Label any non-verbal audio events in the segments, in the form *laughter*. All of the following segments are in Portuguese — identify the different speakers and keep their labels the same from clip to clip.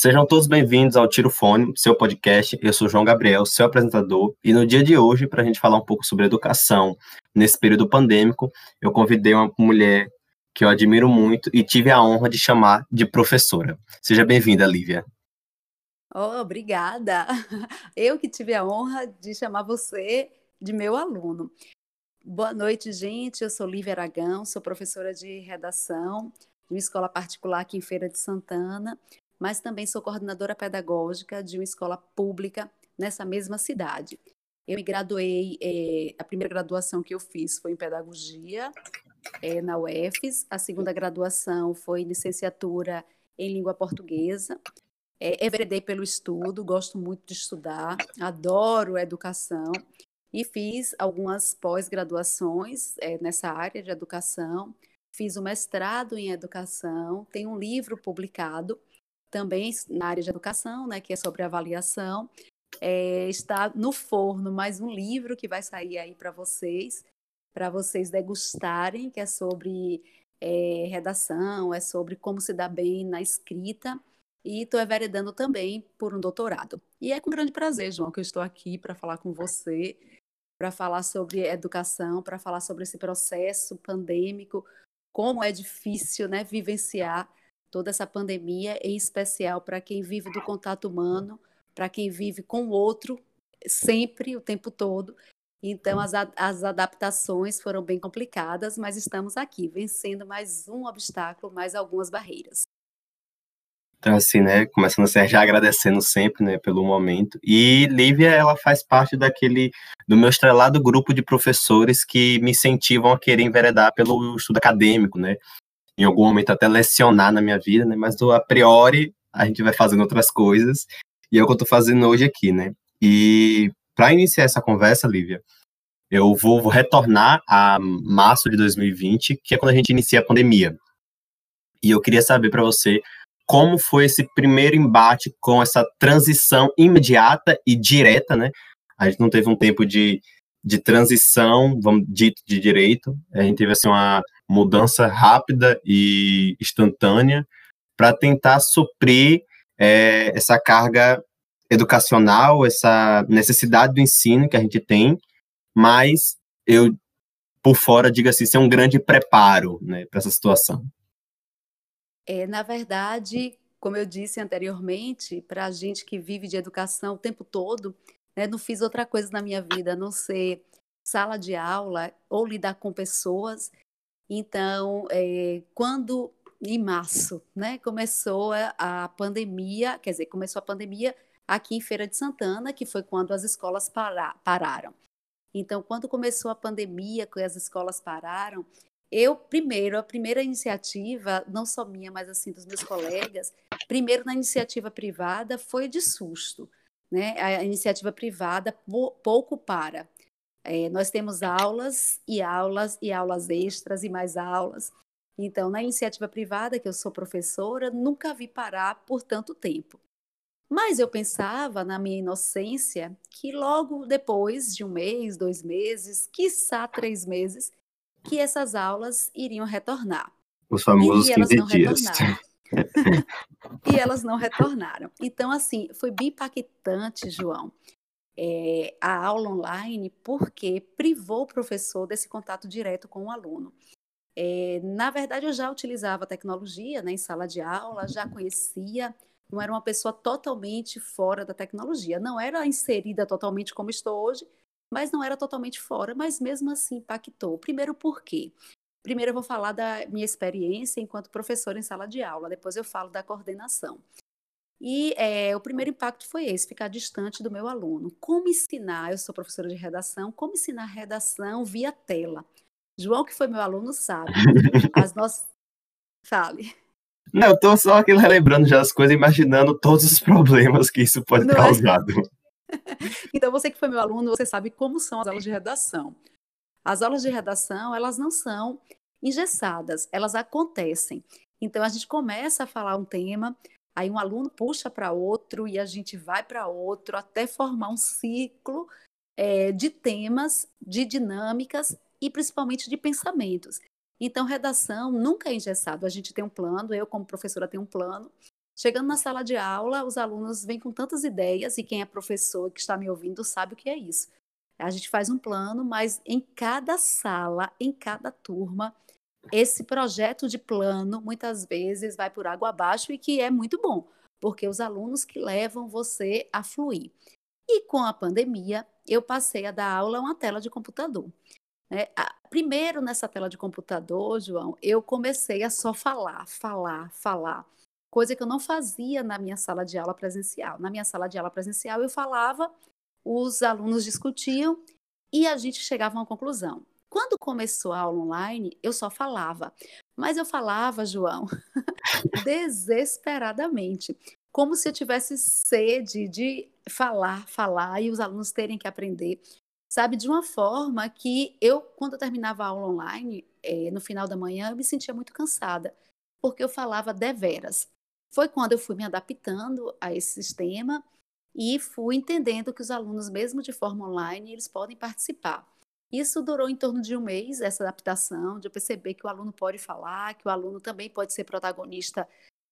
Speaker 1: Sejam todos bem-vindos ao Tiro Fone, seu podcast. Eu sou João Gabriel, seu apresentador, e no dia de hoje, para a gente falar um pouco sobre educação nesse período pandêmico, eu convidei uma mulher que eu admiro muito e tive a honra de chamar de professora. Seja bem-vinda, Lívia.
Speaker 2: Oh, obrigada. *laughs* Eu que tive a honra de chamar você de meu aluno. Boa noite, gente. Eu sou Lívia Aragão, sou professora de redação de uma escola particular aqui em Feira de Santana, mas também sou coordenadora pedagógica de uma escola pública nessa mesma cidade. Eu me graduei, é, a primeira graduação que eu fiz foi em pedagogia é, na UFES, a segunda graduação foi licenciatura em língua portuguesa. É, enveredei pelo estudo, gosto muito de estudar, adoro educação e fiz algumas pós-graduações é, nessa área de educação. Fiz o um mestrado em educação, tenho um livro publicado também na área de educação, né, que é sobre avaliação. É, está no forno mais um livro que vai sair aí para vocês, para vocês degustarem, que é sobre é, redação, é sobre como se dar bem na escrita. E estou enveredando também por um doutorado. E é com grande prazer, João, que eu estou aqui para falar com você, para falar sobre educação, para falar sobre esse processo pandêmico, como é difícil né, vivenciar toda essa pandemia, em especial para quem vive do contato humano, para quem vive com o outro sempre, o tempo todo. Então, as, as adaptações foram bem complicadas, mas estamos aqui, vencendo mais um obstáculo, mais algumas barreiras.
Speaker 1: Então, assim, né, começando assim, já agradecendo sempre, né, pelo momento. E Lívia, ela faz parte daquele, do meu estrelado grupo de professores que me incentivam a querer enveredar pelo estudo acadêmico, né, em algum momento até lecionar na minha vida, né? Mas do, a priori a gente vai fazendo outras coisas e é o que eu estou fazendo hoje aqui, né? E para iniciar essa conversa, Lívia, eu vou, vou, retornar a março de 2020, que é quando a gente inicia a pandemia. E eu queria saber para você como foi esse primeiro embate com essa transição imediata e direta, né? A gente não teve um tempo de, de transição, vamos dito de direito, a gente teve assim uma mudança rápida e instantânea para tentar suprir é, essa carga educacional, essa necessidade do ensino que a gente tem, mas eu, por fora, digo assim, ser um grande preparo né, para essa situação.
Speaker 2: É, na verdade, como eu disse anteriormente, para a gente que vive de educação o tempo todo, né, não fiz outra coisa na minha vida a não ser sala de aula ou lidar com pessoas então, é, quando em março, né, começou a, pandemia, quer dizer, começou a pandemia aqui em Feira de Santana, que foi quando as escolas para, pararam. Então, quando começou a pandemia, que as escolas pararam, eu primeiro, a primeira iniciativa, não só minha, mas assim dos meus colegas, primeiro na iniciativa privada foi de susto, né? A iniciativa privada pouco para. É, nós temos aulas e aulas e aulas extras e mais aulas. Então, na iniciativa privada, que eu sou professora, nunca vi parar por tanto tempo. Mas eu pensava, na minha inocência, que logo depois de um mês, dois meses, quiçá três meses, que essas aulas iriam retornar.
Speaker 1: Os famosos e 15 dias. *laughs*
Speaker 2: e elas não retornaram. Então, assim, foi bem impactante, João, é, a aula online porque privou o professor desse contato direto com o aluno. É, na verdade, eu já utilizava tecnologia né, em sala de aula, já conhecia, não era uma pessoa totalmente fora da tecnologia, não era inserida totalmente como estou hoje, mas não era totalmente fora, mas mesmo assim impactou. Primeiro, por quê? Primeiro, eu vou falar da minha experiência enquanto professora em sala de aula, depois eu falo da coordenação. E é, o primeiro impacto foi esse, ficar distante do meu aluno. Como ensinar? Eu sou professora de redação, como ensinar redação via tela? João, que foi meu aluno, sabe. As *laughs* nossas. Fale.
Speaker 1: Não, eu tô só aqui relembrando já as coisas, imaginando todos os problemas que isso pode ter é? causado. *laughs*
Speaker 2: então, você que foi meu aluno, você sabe como são as aulas de redação. As aulas de redação, elas não são engessadas, elas acontecem. Então, a gente começa a falar um tema, Aí um aluno puxa para outro e a gente vai para outro até formar um ciclo é, de temas, de dinâmicas e principalmente de pensamentos. Então, redação nunca é engessado. A gente tem um plano, eu, como professora, tenho um plano. Chegando na sala de aula, os alunos vêm com tantas ideias, e quem é professor que está me ouvindo sabe o que é isso. A gente faz um plano, mas em cada sala, em cada turma, esse projeto de plano muitas vezes vai por água abaixo e que é muito bom, porque os alunos que levam você a fluir. E com a pandemia, eu passei a dar aula uma tela de computador. Né? Primeiro, nessa tela de computador, João, eu comecei a só falar, falar, falar, coisa que eu não fazia na minha sala de aula presencial. Na minha sala de aula presencial, eu falava, os alunos discutiam e a gente chegava a uma conclusão. Quando começou a aula online, eu só falava. Mas eu falava, João, *laughs* desesperadamente, como se eu tivesse sede de falar, falar e os alunos terem que aprender, sabe, de uma forma que eu, quando eu terminava a aula online, é, no final da manhã, eu me sentia muito cansada, porque eu falava deveras. Foi quando eu fui me adaptando a esse sistema e fui entendendo que os alunos, mesmo de forma online, eles podem participar. Isso durou em torno de um mês, essa adaptação, de perceber que o aluno pode falar, que o aluno também pode ser protagonista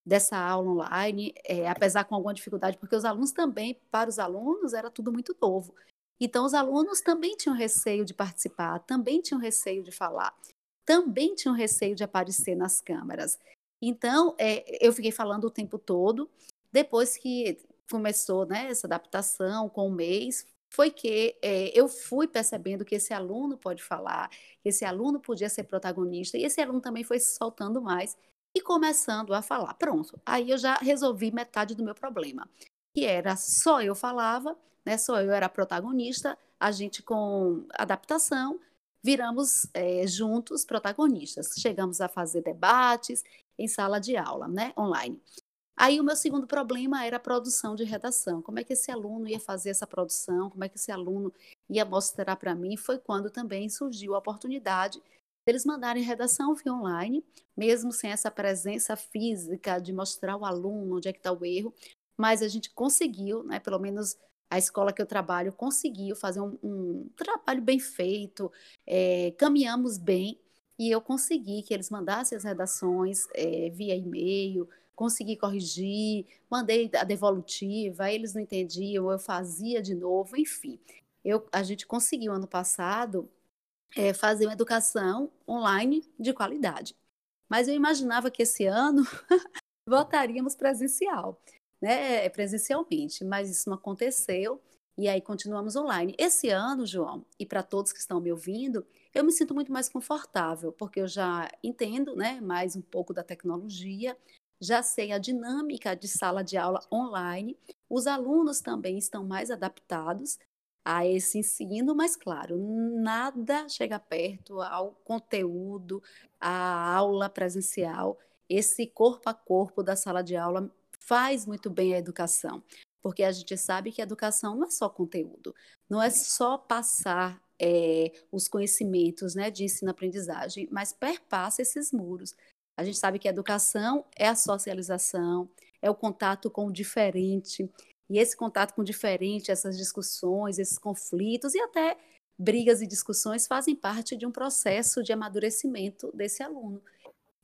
Speaker 2: dessa aula online, é, apesar com alguma dificuldade, porque os alunos também, para os alunos, era tudo muito novo. Então, os alunos também tinham receio de participar, também tinham receio de falar, também tinham receio de aparecer nas câmeras. Então, é, eu fiquei falando o tempo todo. Depois que começou né, essa adaptação com o mês, foi que é, eu fui percebendo que esse aluno pode falar, que esse aluno podia ser protagonista, e esse aluno também foi se soltando mais e começando a falar. Pronto, aí eu já resolvi metade do meu problema, que era só eu falava, né, só eu era protagonista, a gente com adaptação viramos é, juntos protagonistas. Chegamos a fazer debates em sala de aula, né, online. Aí o meu segundo problema era a produção de redação. Como é que esse aluno ia fazer essa produção? Como é que esse aluno ia mostrar para mim? Foi quando também surgiu a oportunidade deles mandarem redação via online, mesmo sem essa presença física de mostrar o aluno onde é que está o erro, mas a gente conseguiu, né, pelo menos a escola que eu trabalho conseguiu fazer um, um trabalho bem feito, é, caminhamos bem, e eu consegui que eles mandassem as redações é, via e-mail, consegui corrigir, mandei a devolutiva, eles não entendiam, eu fazia de novo, enfim. Eu, a gente conseguiu ano passado é, fazer uma educação online de qualidade. Mas eu imaginava que esse ano *laughs* voltaríamos presencial, né, presencialmente, mas isso não aconteceu e aí continuamos online. Esse ano, João, e para todos que estão me ouvindo, eu me sinto muito mais confortável, porque eu já entendo, né, mais um pouco da tecnologia, já sei a dinâmica de sala de aula online, os alunos também estão mais adaptados a esse ensino, mas claro, nada chega perto ao conteúdo, à aula presencial. Esse corpo a corpo da sala de aula faz muito bem a educação, porque a gente sabe que a educação não é só conteúdo, não é só passar é, os conhecimentos né, de ensino-aprendizagem, mas perpassa esses muros. A gente sabe que a educação é a socialização, é o contato com o diferente. E esse contato com o diferente, essas discussões, esses conflitos e até brigas e discussões fazem parte de um processo de amadurecimento desse aluno.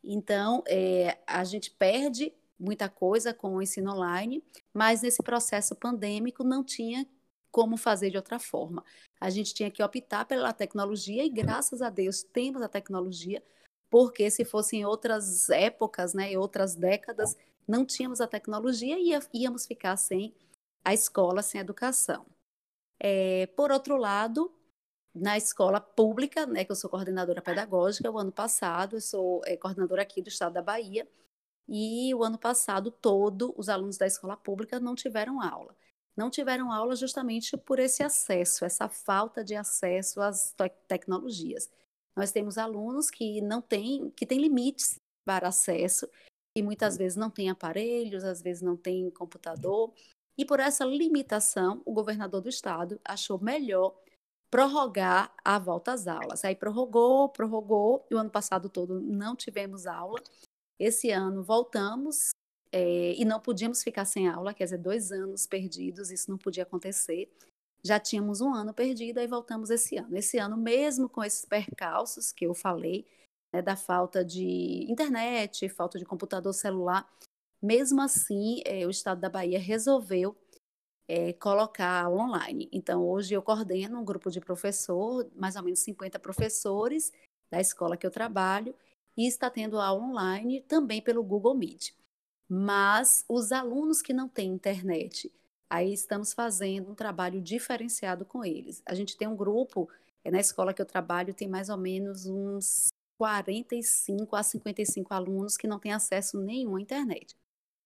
Speaker 2: Então, é, a gente perde muita coisa com o ensino online, mas nesse processo pandêmico não tinha como fazer de outra forma. A gente tinha que optar pela tecnologia e, graças a Deus, temos a tecnologia porque se fossem outras épocas, né, outras décadas, não tínhamos a tecnologia e íamos ficar sem a escola, sem a educação. É, por outro lado, na escola pública, né, que eu sou coordenadora pedagógica, o ano passado, eu sou é, coordenadora aqui do estado da Bahia, e o ano passado todo os alunos da escola pública não tiveram aula. Não tiveram aula justamente por esse acesso, essa falta de acesso às te tecnologias. Nós temos alunos que não têm, que têm limites para acesso e muitas vezes não têm aparelhos, às vezes não têm computador. E por essa limitação, o governador do estado achou melhor prorrogar a volta às aulas. Aí prorrogou, prorrogou, e o ano passado todo não tivemos aula. Esse ano voltamos é, e não podíamos ficar sem aula, quer dizer, dois anos perdidos, isso não podia acontecer já tínhamos um ano perdido, aí voltamos esse ano. Esse ano, mesmo com esses percalços que eu falei, né, da falta de internet, falta de computador celular, Mesmo assim, é, o Estado da Bahia resolveu é, colocar online. Então, hoje eu coordeno um grupo de professor, mais ou menos 50 professores da escola que eu trabalho, e está tendo aula online também pelo Google Meet. Mas os alunos que não têm internet, aí estamos fazendo um trabalho diferenciado com eles. A gente tem um grupo, é, na escola que eu trabalho, tem mais ou menos uns 45 a 55 alunos que não têm acesso nenhum à internet.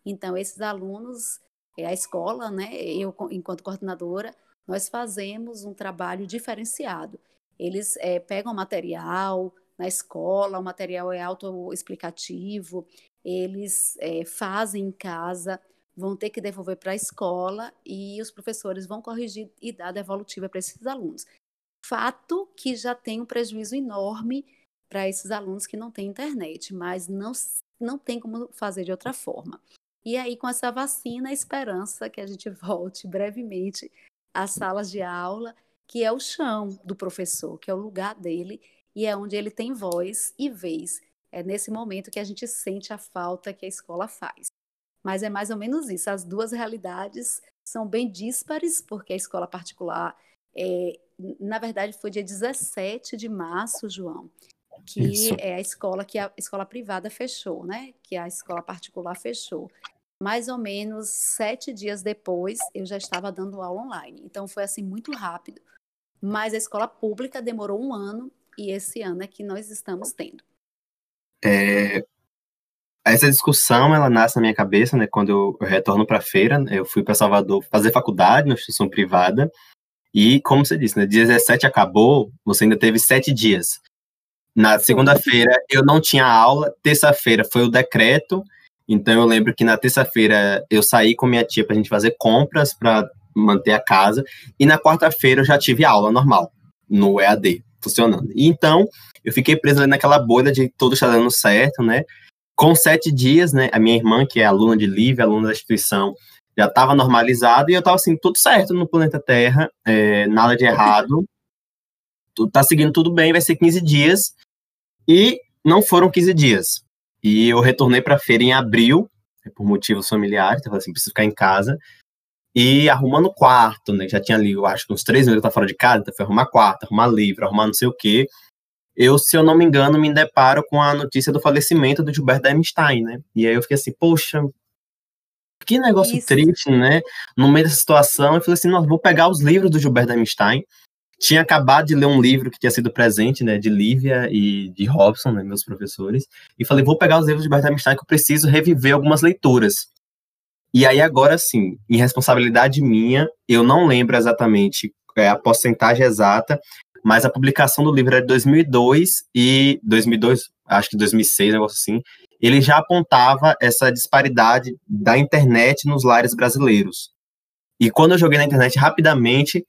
Speaker 2: Então, esses alunos é a escola, né, eu enquanto coordenadora, nós fazemos um trabalho diferenciado. Eles é, pegam material na escola, o material é autoexplicativo, eles é, fazem em casa, vão ter que devolver para a escola e os professores vão corrigir e dar devolutiva para esses alunos. Fato que já tem um prejuízo enorme para esses alunos que não têm internet, mas não, não tem como fazer de outra forma. E aí, com essa vacina, a esperança que a gente *laughs* volte brevemente às salas de aula, que é o chão do professor, que é o lugar dele e é onde ele tem voz e vez. É nesse momento que a gente sente a falta que a escola faz. Mas é mais ou menos isso. As duas realidades são bem díspares, porque a escola particular, é, na verdade, foi dia 17 de março, João, que isso. é a escola que a escola privada fechou, né? Que a escola particular fechou mais ou menos sete dias depois, eu já estava dando aula online. Então foi assim muito rápido. Mas a escola pública demorou um ano e esse ano é que nós estamos tendo.
Speaker 1: É, essa discussão ela nasce na minha cabeça, né? Quando eu, retorno para a feira, eu fui para Salvador fazer faculdade na instituição privada e, como você disse, né? 17 acabou, você ainda teve sete dias. Na segunda-feira eu não tinha aula, terça-feira foi o decreto então eu lembro que na terça-feira eu saí com minha tia para a gente fazer compras para manter a casa e na quarta-feira eu já tive aula normal no EAD funcionando. E então eu fiquei preso naquela bolha de tudo está dando certo, né? Com sete dias, né? A minha irmã que é aluna de Livre, aluna da instituição, já estava normalizado e eu estava assim tudo certo no planeta Terra, é, nada de errado, tudo tá seguindo tudo bem, vai ser 15 dias e não foram 15 dias e eu retornei para a feira em abril, né, por motivos familiares, então assim, preciso ficar em casa. E arrumando quarto, né? Já tinha ali, eu acho que uns três meses eu tava fora de casa, então foi arrumar quarto, arrumar livro, arrumar não sei o quê. Eu, se eu não me engano, me deparo com a notícia do falecimento do Gilberto Einstein, né? E aí eu fiquei assim, poxa, que negócio Isso. triste, né? No meio dessa situação, eu falei assim, nossa, vou pegar os livros do Gilberto Einstein tinha acabado de ler um livro que tinha sido presente, né, de Lívia e de Robson, né, meus professores, e falei, vou pegar os livros de Bert Einstein que eu preciso reviver algumas leituras. E aí agora sim, em responsabilidade minha, eu não lembro exatamente é, a porcentagem exata, mas a publicação do livro era de 2002 e 2002, acho que 2006, negócio assim, ele já apontava essa disparidade da internet nos lares brasileiros. E quando eu joguei na internet rapidamente,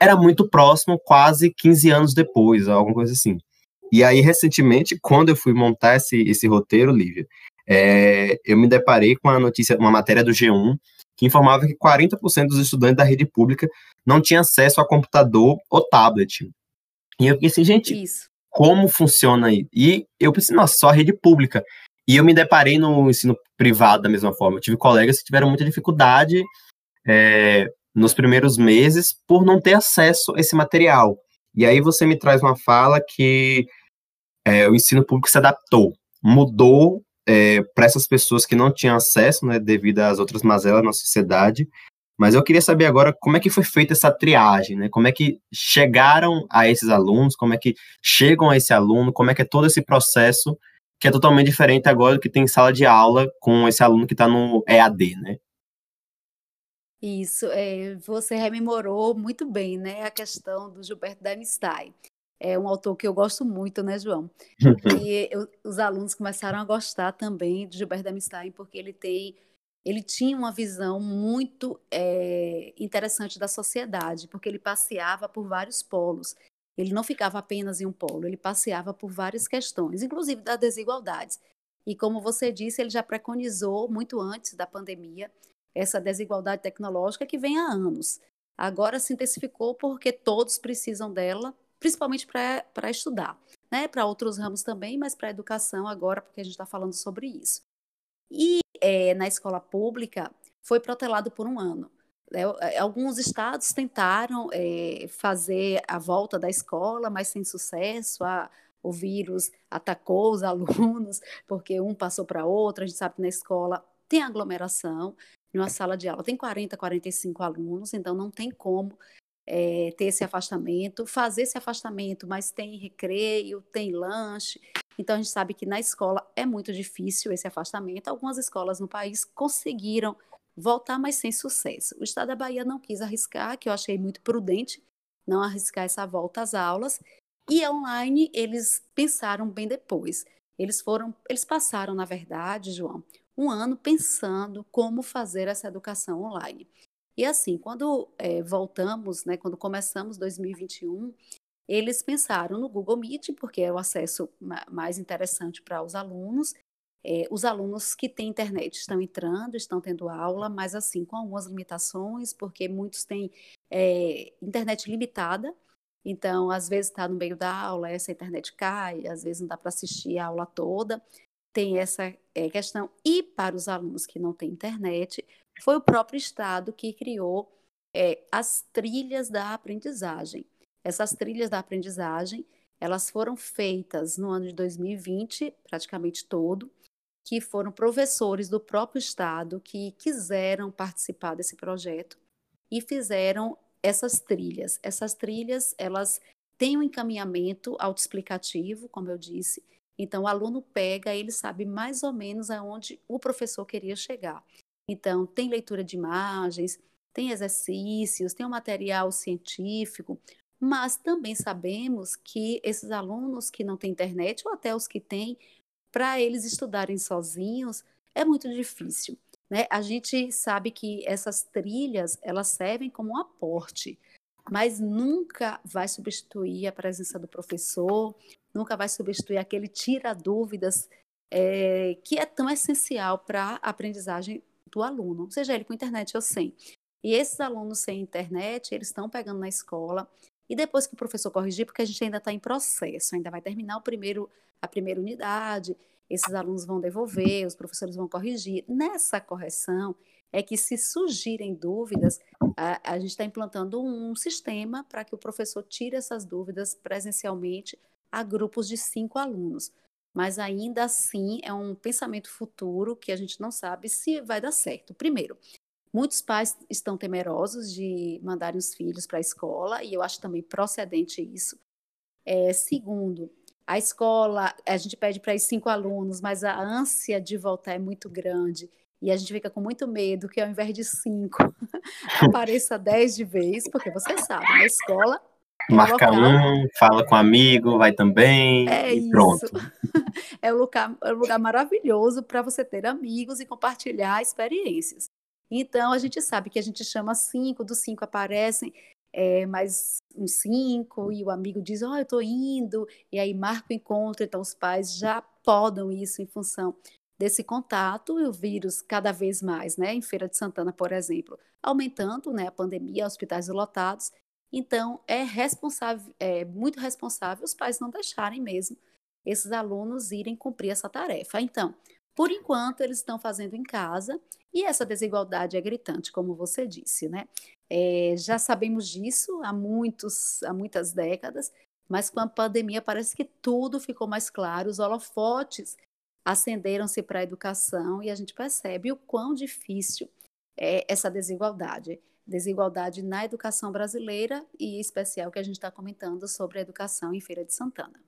Speaker 1: era muito próximo, quase 15 anos depois, alguma coisa assim. E aí, recentemente, quando eu fui montar esse, esse roteiro, Lívia, é, eu me deparei com a notícia, uma matéria do G1, que informava que 40% dos estudantes da rede pública não tinham acesso a computador ou tablet. E eu pensei, gente, Isso. como funciona aí? E eu pensei, nossa, só a rede pública. E eu me deparei no ensino privado da mesma forma. Eu tive colegas que tiveram muita dificuldade é, nos primeiros meses por não ter acesso a esse material. E aí você me traz uma fala que é, o ensino público se adaptou, mudou é, para essas pessoas que não tinham acesso, né, devido às outras mazelas na sociedade. Mas eu queria saber agora como é que foi feita essa triagem, né? Como é que chegaram a esses alunos, como é que chegam a esse aluno, como é que é todo esse processo que é totalmente diferente agora do que tem sala de aula com esse aluno que está no EAD, né?
Speaker 2: Isso, é, você rememorou muito bem, né, a questão do Gilberto Einstein. É um autor que eu gosto muito, né, João? *laughs* E eu, os alunos começaram a gostar também de Gilberto Einstein porque ele tem, ele tinha uma visão muito é, interessante da sociedade, porque ele passeava por vários polos. Ele não ficava apenas em um polo, ele passeava por várias questões, inclusive das desigualdades. E como você disse, ele já preconizou muito antes da pandemia essa desigualdade tecnológica que vem há anos. Agora se intensificou porque todos precisam dela, principalmente para estudar, né? Para outros ramos também, mas para a educação agora, porque a gente está falando sobre isso. E é, na escola pública foi protelado por um ano. Né? Alguns estados tentaram é, fazer a volta da escola, mas sem sucesso. A, o vírus atacou os *laughs* alunos, porque um passou para outro. A gente sabe que na escola tem aglomeração, numa sala de aula tem 40, 45 alunos, então não tem como é, ter esse afastamento, fazer esse afastamento, mas tem recreio, tem lanche. Então a gente sabe que na escola é muito difícil esse afastamento. Algumas escolas no país conseguiram voltar, mas sem sucesso. O estado da Bahia não quis arriscar, que eu achei muito prudente não arriscar essa volta às aulas. E online eles pensaram bem depois. Eles foram, eles passaram, na verdade, João, um ano pensando como fazer essa educação online. E assim, quando é, voltamos, né, quando começamos 2021, eles pensaram no Google Meet, porque é o acesso mais interessante para os alunos. É, os alunos que têm internet estão entrando, estão tendo aula, mas assim, com algumas limitações, porque muitos têm é, internet limitada. Então, às vezes está no meio da aula, essa internet cai, às vezes não dá para assistir a aula toda. Tem essa é, questão. E para os alunos que não têm internet, foi o próprio Estado que criou é, as trilhas da aprendizagem. Essas trilhas da aprendizagem, elas foram feitas no ano de 2020, praticamente todo, que foram professores do próprio Estado que quiseram participar desse projeto e fizeram essas trilhas. Essas trilhas, elas têm um encaminhamento autoexplicativo, como eu disse, então, o aluno pega, ele sabe mais ou menos aonde o professor queria chegar. Então, tem leitura de imagens, tem exercícios, tem um material científico, mas também sabemos que esses alunos que não têm internet, ou até os que têm, para eles estudarem sozinhos, é muito difícil. Né? A gente sabe que essas trilhas, elas servem como um aporte, mas nunca vai substituir a presença do professor, nunca vai substituir aquele tira dúvidas é, que é tão essencial para a aprendizagem do aluno, seja ele com internet ou sem. E esses alunos sem internet, eles estão pegando na escola, e depois que o professor corrigir, porque a gente ainda está em processo, ainda vai terminar o primeiro, a primeira unidade, esses alunos vão devolver, os professores vão corrigir. Nessa correção é que se surgirem dúvidas, a, a gente está implantando um sistema para que o professor tire essas dúvidas presencialmente a grupos de cinco alunos. Mas ainda assim é um pensamento futuro que a gente não sabe se vai dar certo. Primeiro, muitos pais estão temerosos de mandarem os filhos para a escola, e eu acho também procedente isso. É, segundo, a escola, a gente pede para ir cinco alunos, mas a ânsia de voltar é muito grande. E a gente fica com muito medo que ao invés de cinco, *laughs* apareça dez de vez, porque você sabe, na escola
Speaker 1: Marca um, fala com um amigo, vai também é e pronto. *laughs*
Speaker 2: É um lugar, é um lugar maravilhoso para você ter amigos e compartilhar experiências. Então, a gente sabe que a gente chama cinco, dos cinco aparecem é, mais uns cinco, e o amigo diz, ó, oh, eu estou indo, e aí marca o encontro, então os pais já podam isso em função desse contato e o vírus cada vez mais, né, em Feira de Santana, por exemplo, aumentando, né, a pandemia, hospitais lotados, então, é responsável, é muito responsável os pais não deixarem mesmo esses alunos irem cumprir essa tarefa. Então, por enquanto, eles estão fazendo em casa e essa desigualdade é gritante, como você disse, né? É, já sabemos disso há, muitos, há muitas décadas, mas com a pandemia parece que tudo ficou mais claro, os holofotes acenderam-se para a educação e a gente percebe o quão difícil é essa desigualdade desigualdade na educação brasileira e em especial que a gente está comentando sobre a educação em Feira de Santana.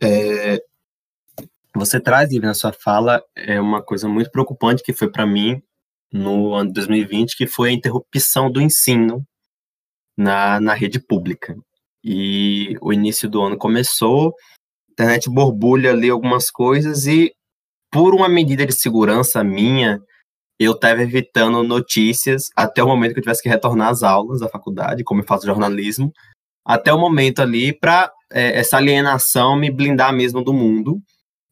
Speaker 1: É, você traz, na sua fala, é uma coisa muito preocupante que foi para mim no ano de 2020, que foi a interrupção do ensino na, na rede pública. E o início do ano começou, a internet borbulha ali algumas coisas e, por uma medida de segurança minha, eu estava evitando notícias até o momento que eu tivesse que retornar às aulas da faculdade, como eu faço jornalismo, até o momento ali para é, essa alienação me blindar mesmo do mundo.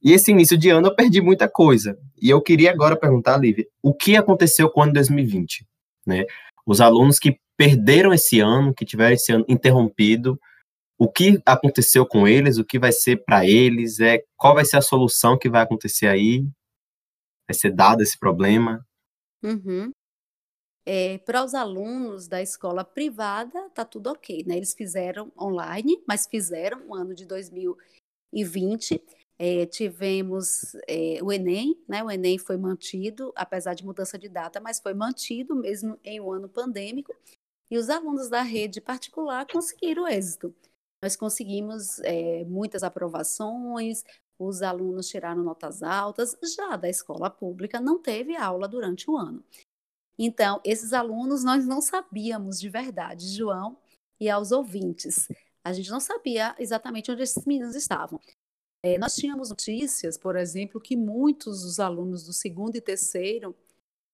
Speaker 1: E esse início de ano eu perdi muita coisa. E eu queria agora perguntar, Lívia, o que aconteceu com o ano 2020? Né? Os alunos que perderam esse ano, que tiveram esse ano interrompido, o que aconteceu com eles, o que vai ser para eles, é qual vai ser a solução que vai acontecer aí? vai ser dado esse problema?
Speaker 2: Uhum. É, para os alunos da escola privada, tá tudo ok, né? Eles fizeram online, mas fizeram o ano de 2020. É, tivemos é, o Enem, né? O Enem foi mantido, apesar de mudança de data, mas foi mantido mesmo em um ano pandêmico. E os alunos da rede particular conseguiram êxito. Nós conseguimos é, muitas aprovações, os alunos tiraram notas altas, já da escola pública não teve aula durante o ano. Então, esses alunos nós não sabíamos de verdade, João e aos ouvintes. A gente não sabia exatamente onde esses meninos estavam. É, nós tínhamos notícias, por exemplo, que muitos dos alunos do segundo e terceiro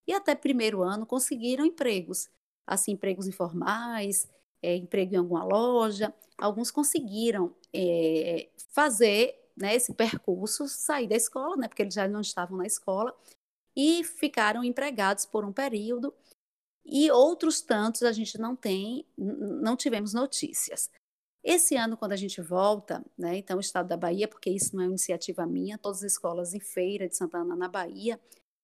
Speaker 2: e até primeiro ano conseguiram empregos, assim, empregos informais, é, emprego em alguma loja. Alguns conseguiram é, fazer né, esse percurso, sair da escola, né, porque eles já não estavam na escola, e ficaram empregados por um período. E outros tantos a gente não tem, não tivemos notícias. Esse ano, quando a gente volta, né, então o estado da Bahia, porque isso não é uma iniciativa minha, todas as escolas em feira de Santana na Bahia,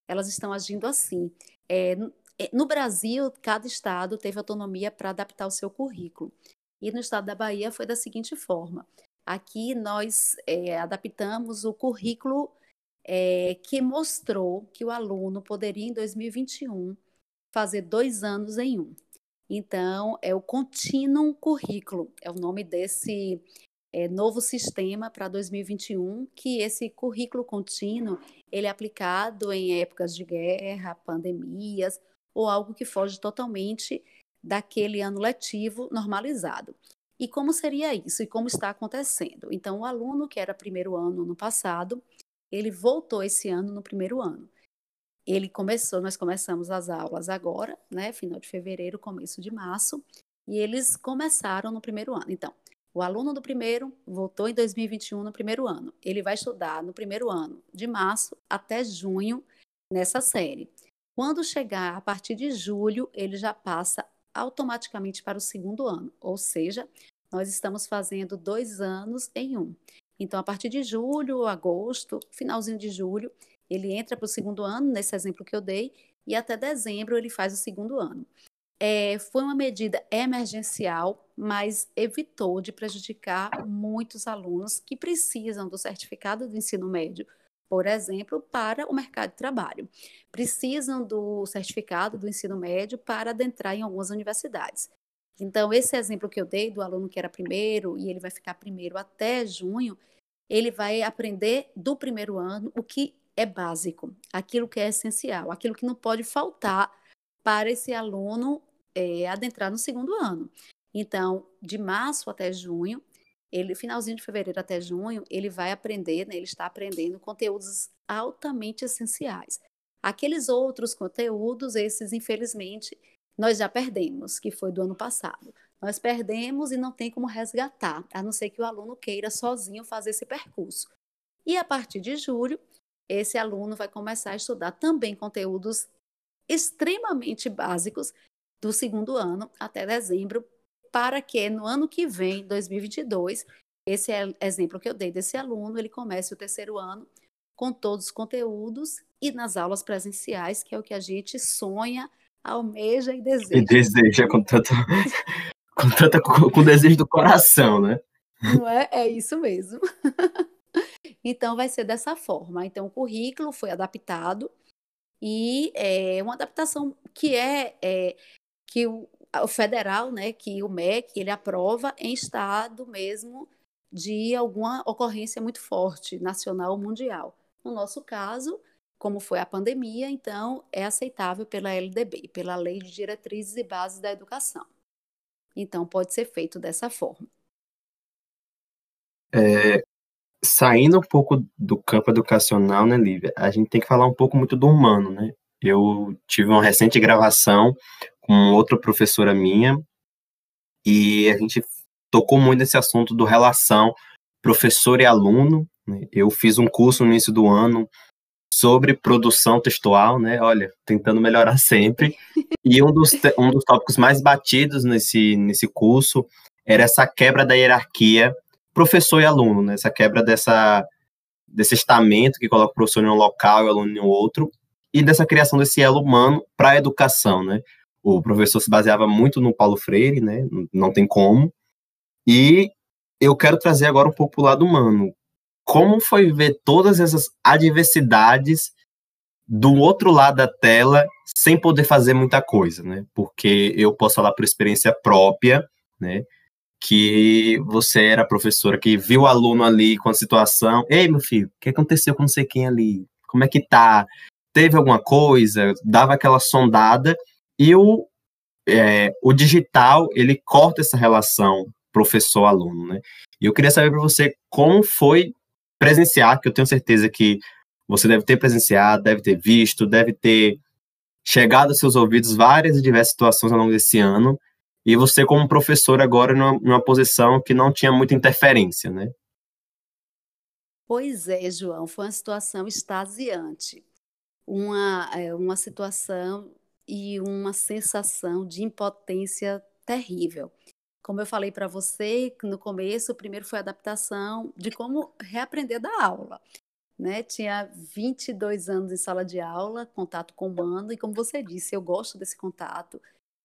Speaker 2: elas estão agindo assim. É, é, no Brasil, cada estado teve autonomia para adaptar o seu currículo. E no estado da Bahia foi da seguinte forma: aqui nós é, adaptamos o currículo é, que mostrou que o aluno poderia, em 2021, fazer dois anos em um. Então, é o Continuum Currículo, é o nome desse é, novo sistema para 2021, que esse currículo contínuo ele é aplicado em épocas de guerra, pandemias, ou algo que foge totalmente daquele ano letivo normalizado. E como seria isso e como está acontecendo? Então, o aluno que era primeiro ano no passado, ele voltou esse ano no primeiro ano. Ele começou, nós começamos as aulas agora, né, final de fevereiro, começo de março, e eles começaram no primeiro ano. Então, o aluno do primeiro voltou em 2021 no primeiro ano. Ele vai estudar no primeiro ano, de março até junho, nessa série. Quando chegar a partir de julho, ele já passa automaticamente para o segundo ano, ou seja, nós estamos fazendo dois anos em um. Então, a partir de julho, agosto, finalzinho de julho, ele entra para o segundo ano, nesse exemplo que eu dei, e até dezembro ele faz o segundo ano. É, foi uma medida emergencial, mas evitou de prejudicar muitos alunos que precisam do certificado do ensino médio por exemplo, para o mercado de trabalho. Precisam do certificado do ensino médio para adentrar em algumas universidades. Então, esse exemplo que eu dei do aluno que era primeiro e ele vai ficar primeiro até junho, ele vai aprender do primeiro ano o que é básico, aquilo que é essencial, aquilo que não pode faltar para esse aluno é, adentrar no segundo ano. Então, de março até junho, ele finalzinho de fevereiro até junho, ele vai aprender, né, ele está aprendendo conteúdos altamente essenciais. Aqueles outros conteúdos, esses infelizmente nós já perdemos, que foi do ano passado. Nós perdemos e não tem como resgatar, a não ser que o aluno queira sozinho fazer esse percurso. E a partir de julho, esse aluno vai começar a estudar também conteúdos extremamente básicos do segundo ano até dezembro, para que no ano que vem, 2022, esse é exemplo que eu dei desse aluno, ele comece o terceiro ano com todos os conteúdos e nas aulas presenciais, que é o que a gente sonha, almeja e deseja.
Speaker 1: E deseja com tanto *laughs* com tanta com desejo do coração, né?
Speaker 2: Não é? É isso mesmo. *laughs* então vai ser dessa forma. Então o currículo foi adaptado e é uma adaptação que é, é que o, o federal, né, que o MEC, ele aprova em estado mesmo de alguma ocorrência muito forte, nacional ou mundial. No nosso caso, como foi a pandemia, então é aceitável pela LDB, pela Lei de Diretrizes e Bases da Educação. Então pode ser feito dessa forma.
Speaker 1: É, saindo um pouco do campo educacional, né, Lívia? A gente tem que falar um pouco muito do humano, né? Eu tive uma recente gravação com outra professora minha, e a gente tocou muito nesse assunto do relação professor e aluno. Né? Eu fiz um curso no início do ano sobre produção textual, né? Olha, tentando melhorar *laughs* sempre. E um dos, um dos tópicos mais batidos nesse, nesse curso era essa quebra da hierarquia professor e aluno, né? Essa quebra dessa, desse estamento que coloca o professor em um local e o aluno em outro. e dessa criação desse elo humano para a educação, né? O professor se baseava muito no Paulo Freire, né? Não tem como. E eu quero trazer agora um pouco o lado humano. Como foi ver todas essas adversidades do outro lado da tela sem poder fazer muita coisa, né? Porque eu posso falar por experiência própria, né? Que você era professora que viu o aluno ali com a situação, ei, meu filho, o que aconteceu com não sei quem ali? Como é que tá? Teve alguma coisa? Dava aquela sondada e o, é, o digital, ele corta essa relação professor-aluno, né? E eu queria saber para você como foi presenciar, que eu tenho certeza que você deve ter presenciado, deve ter visto, deve ter chegado aos seus ouvidos várias e diversas situações ao longo desse ano, e você como professor agora numa, numa posição que não tinha muita interferência, né?
Speaker 2: Pois é, João, foi uma situação extasiante, uma, é, uma situação e uma sensação de impotência terrível. Como eu falei para você no começo, o primeiro foi a adaptação de como reaprender da aula né? Tinha 22 anos em sala de aula, contato com o humano, e como você disse, eu gosto desse contato.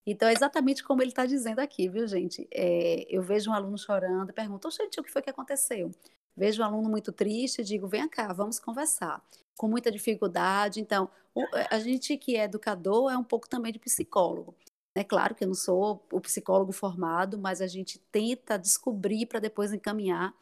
Speaker 2: Então, é exatamente como ele está dizendo aqui, viu, gente? É, eu vejo um aluno chorando e pergunto, gente, o que foi que aconteceu? Vejo um aluno muito triste e digo, vem cá, vamos conversar. Com muita dificuldade. Então, a gente que é educador é um pouco também de psicólogo. É claro que eu não sou o psicólogo formado, mas a gente tenta descobrir para depois encaminhar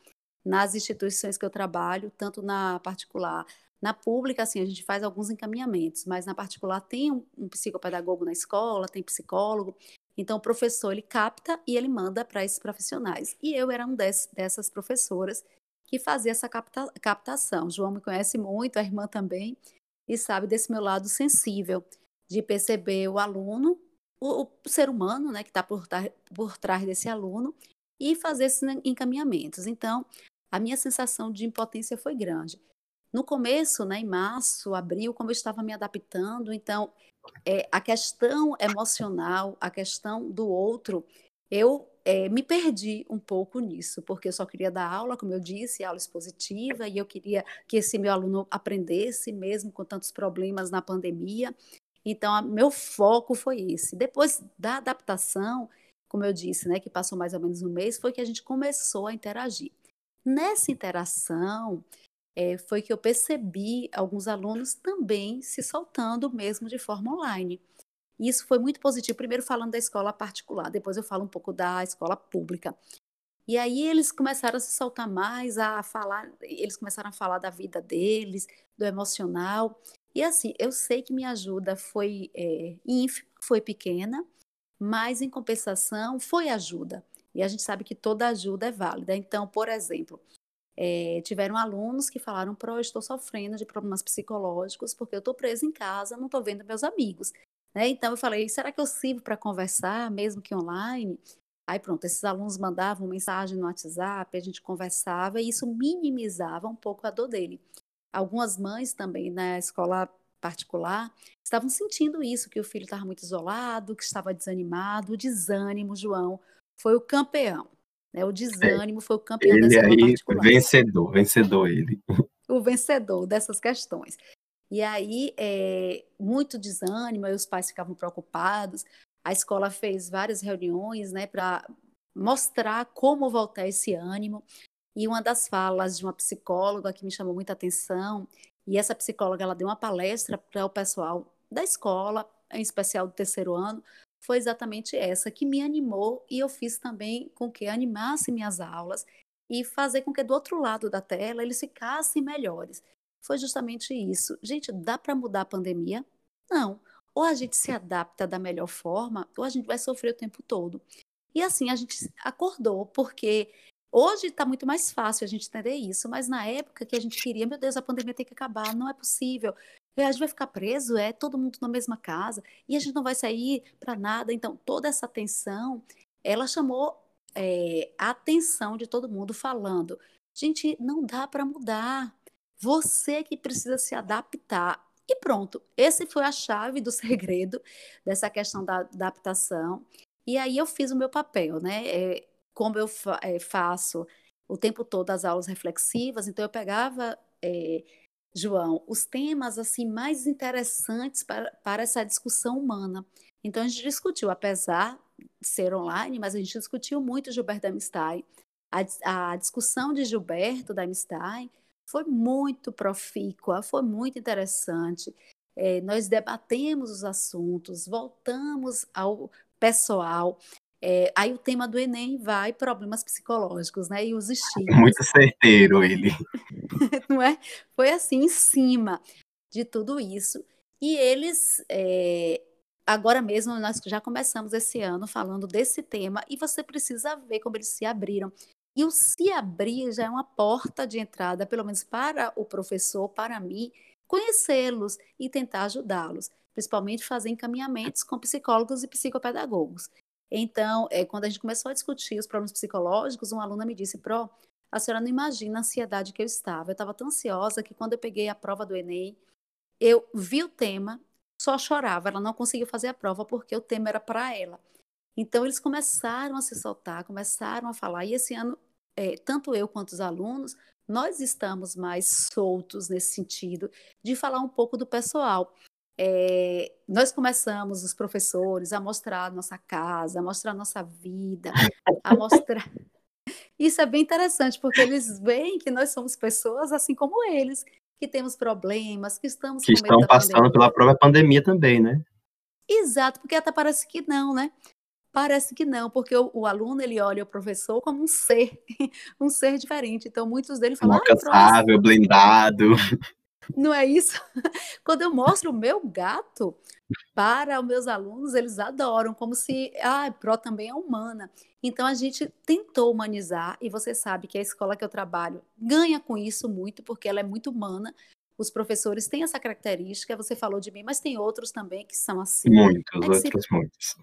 Speaker 2: nas instituições que eu trabalho, tanto na particular. Na pública, assim, a gente faz alguns encaminhamentos, mas na particular tem um, um psicopedagogo na escola, tem psicólogo. Então, o professor, ele capta e ele manda para esses profissionais. E eu era um dessas professoras que fazia essa capta, captação. João me conhece muito, a irmã também, e sabe desse meu lado sensível, de perceber o aluno, o, o ser humano, né, que está por, por trás desse aluno, e fazer esses encaminhamentos. Então, a minha sensação de impotência foi grande. No começo, né, em março, abril, como eu estava me adaptando, então é, a questão emocional, a questão do outro, eu é, me perdi um pouco nisso, porque eu só queria dar aula, como eu disse, aula expositiva, e eu queria que esse meu aluno aprendesse, mesmo com tantos problemas na pandemia. Então, a, meu foco foi esse. Depois da adaptação, como eu disse, né, que passou mais ou menos um mês, foi que a gente começou a interagir. Nessa interação, é, foi que eu percebi alguns alunos também se soltando mesmo de forma online. E isso foi muito positivo, primeiro falando da escola particular, depois eu falo um pouco da escola pública. E aí eles começaram a se soltar mais, a falar, eles começaram a falar da vida deles, do emocional. E assim, eu sei que minha ajuda foi é, ínfima, foi pequena, mas em compensação foi ajuda. E a gente sabe que toda ajuda é válida. Então, por exemplo, é, tiveram alunos que falaram: Pro, eu estou sofrendo de problemas psicológicos porque eu estou preso em casa, não estou vendo meus amigos. Né? Então, eu falei: será que eu sirvo para conversar, mesmo que online? Aí, pronto, esses alunos mandavam mensagem no WhatsApp, a gente conversava e isso minimizava um pouco a dor dele. Algumas mães também na escola particular estavam sentindo isso, que o filho estava muito isolado, que estava desanimado, o desânimo, João, foi o campeão. Né? O desânimo é, foi o campeão
Speaker 1: ele
Speaker 2: dessa
Speaker 1: aí, particular. Vencedor, vencedor ele. *laughs*
Speaker 2: O vencedor dessas questões. E aí, é, muito desânimo, aí os pais ficavam preocupados. A escola fez várias reuniões né, para mostrar como voltar esse ânimo. E uma das falas de uma psicóloga que me chamou muita atenção, e essa psicóloga ela deu uma palestra para o pessoal da escola, em especial do terceiro ano, foi exatamente essa que me animou e eu fiz também com que animasse minhas aulas e fazer com que do outro lado da tela eles ficassem melhores. Foi justamente isso. Gente, dá para mudar a pandemia? Não. Ou a gente se adapta da melhor forma, ou a gente vai sofrer o tempo todo. E assim a gente acordou, porque hoje está muito mais fácil a gente entender isso, mas na época que a gente queria, meu Deus, a pandemia tem que acabar, não é possível. A gente vai ficar preso, é todo mundo na mesma casa e a gente não vai sair para nada. Então, toda essa tensão, ela chamou é, a atenção de todo mundo falando: gente, não dá para mudar. Você que precisa se adaptar. E pronto, esse foi a chave do *laughs* segredo dessa questão da adaptação. E aí eu fiz o meu papel, né? É, como eu fa é, faço o tempo todo as aulas reflexivas, então eu pegava é, João, os temas assim mais interessantes para, para essa discussão humana. Então a gente discutiu, apesar de ser online, mas a gente discutiu muito Gilberto Amistai. A, a discussão de Gilberto da Amistai foi muito profícua, foi muito interessante. É, nós debatemos os assuntos, voltamos ao pessoal. É, aí o tema do Enem vai problemas psicológicos, né? E os *laughs* estigmas.
Speaker 1: Muito certeiro ele. *laughs*
Speaker 2: Não é? Foi assim em cima de tudo isso. E eles, é, agora mesmo, nós já começamos esse ano falando desse tema, e você precisa ver como eles se abriram. E o se abrir já é uma porta de entrada, pelo menos para o professor, para mim, conhecê-los e tentar ajudá-los, principalmente fazer encaminhamentos com psicólogos e psicopedagogos. Então, é, quando a gente começou a discutir os problemas psicológicos, uma aluna me disse, Pro, a senhora não imagina a ansiedade que eu estava. Eu estava tão ansiosa que quando eu peguei a prova do Enem, eu vi o tema, só chorava. Ela não conseguiu fazer a prova porque o tema era para ela. Então, eles começaram a se soltar, começaram a falar. E esse ano, é, tanto eu quanto os alunos, nós estamos mais soltos nesse sentido de falar um pouco do pessoal. É, nós começamos, os professores, a mostrar nossa casa, a mostrar nossa vida, a mostrar. *laughs* Isso é bem interessante, porque eles veem que nós somos pessoas assim como eles, que temos problemas, que estamos.
Speaker 1: Que estão passando pandemia. pela própria pandemia também, né?
Speaker 2: Exato, porque até parece que não, né? Parece que não, porque o, o, aluno ele olha o professor como um ser, *laughs* um ser diferente. Então muitos deles falam,
Speaker 1: inalcançável, ah, blindado.
Speaker 2: Não é isso? *laughs* Quando eu mostro o meu gato para os meus alunos, eles adoram, como se, ah, Pro também é humana. Então a gente tentou humanizar, e você sabe que a escola que eu trabalho ganha com isso muito, porque ela é muito humana. Os professores têm essa característica, você falou de mim, mas tem outros também que são assim.
Speaker 1: Muitos, né, outros se, muitos.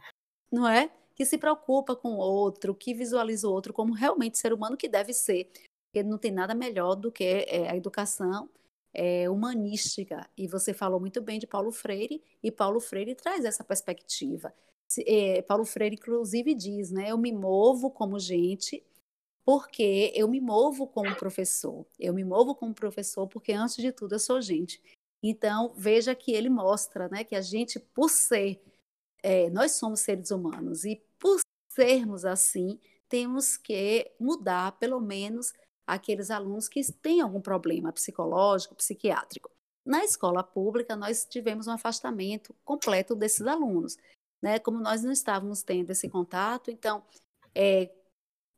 Speaker 2: Não é? Que se preocupa com o outro, que visualiza o outro como realmente ser humano que deve ser. Porque não tem nada melhor do que é, a educação é, humanística. E você falou muito bem de Paulo Freire, e Paulo Freire traz essa perspectiva. É, Paulo Freire, inclusive, diz, né? Eu me movo como gente porque eu me movo como professor. Eu me movo como professor porque, antes de tudo, eu sou gente. Então, veja que ele mostra né, que a gente, por ser, é, nós somos seres humanos, e por sermos assim, temos que mudar, pelo menos, aqueles alunos que têm algum problema psicológico, psiquiátrico. Na escola pública, nós tivemos um afastamento completo desses alunos. Né? Como nós não estávamos tendo esse contato, então é,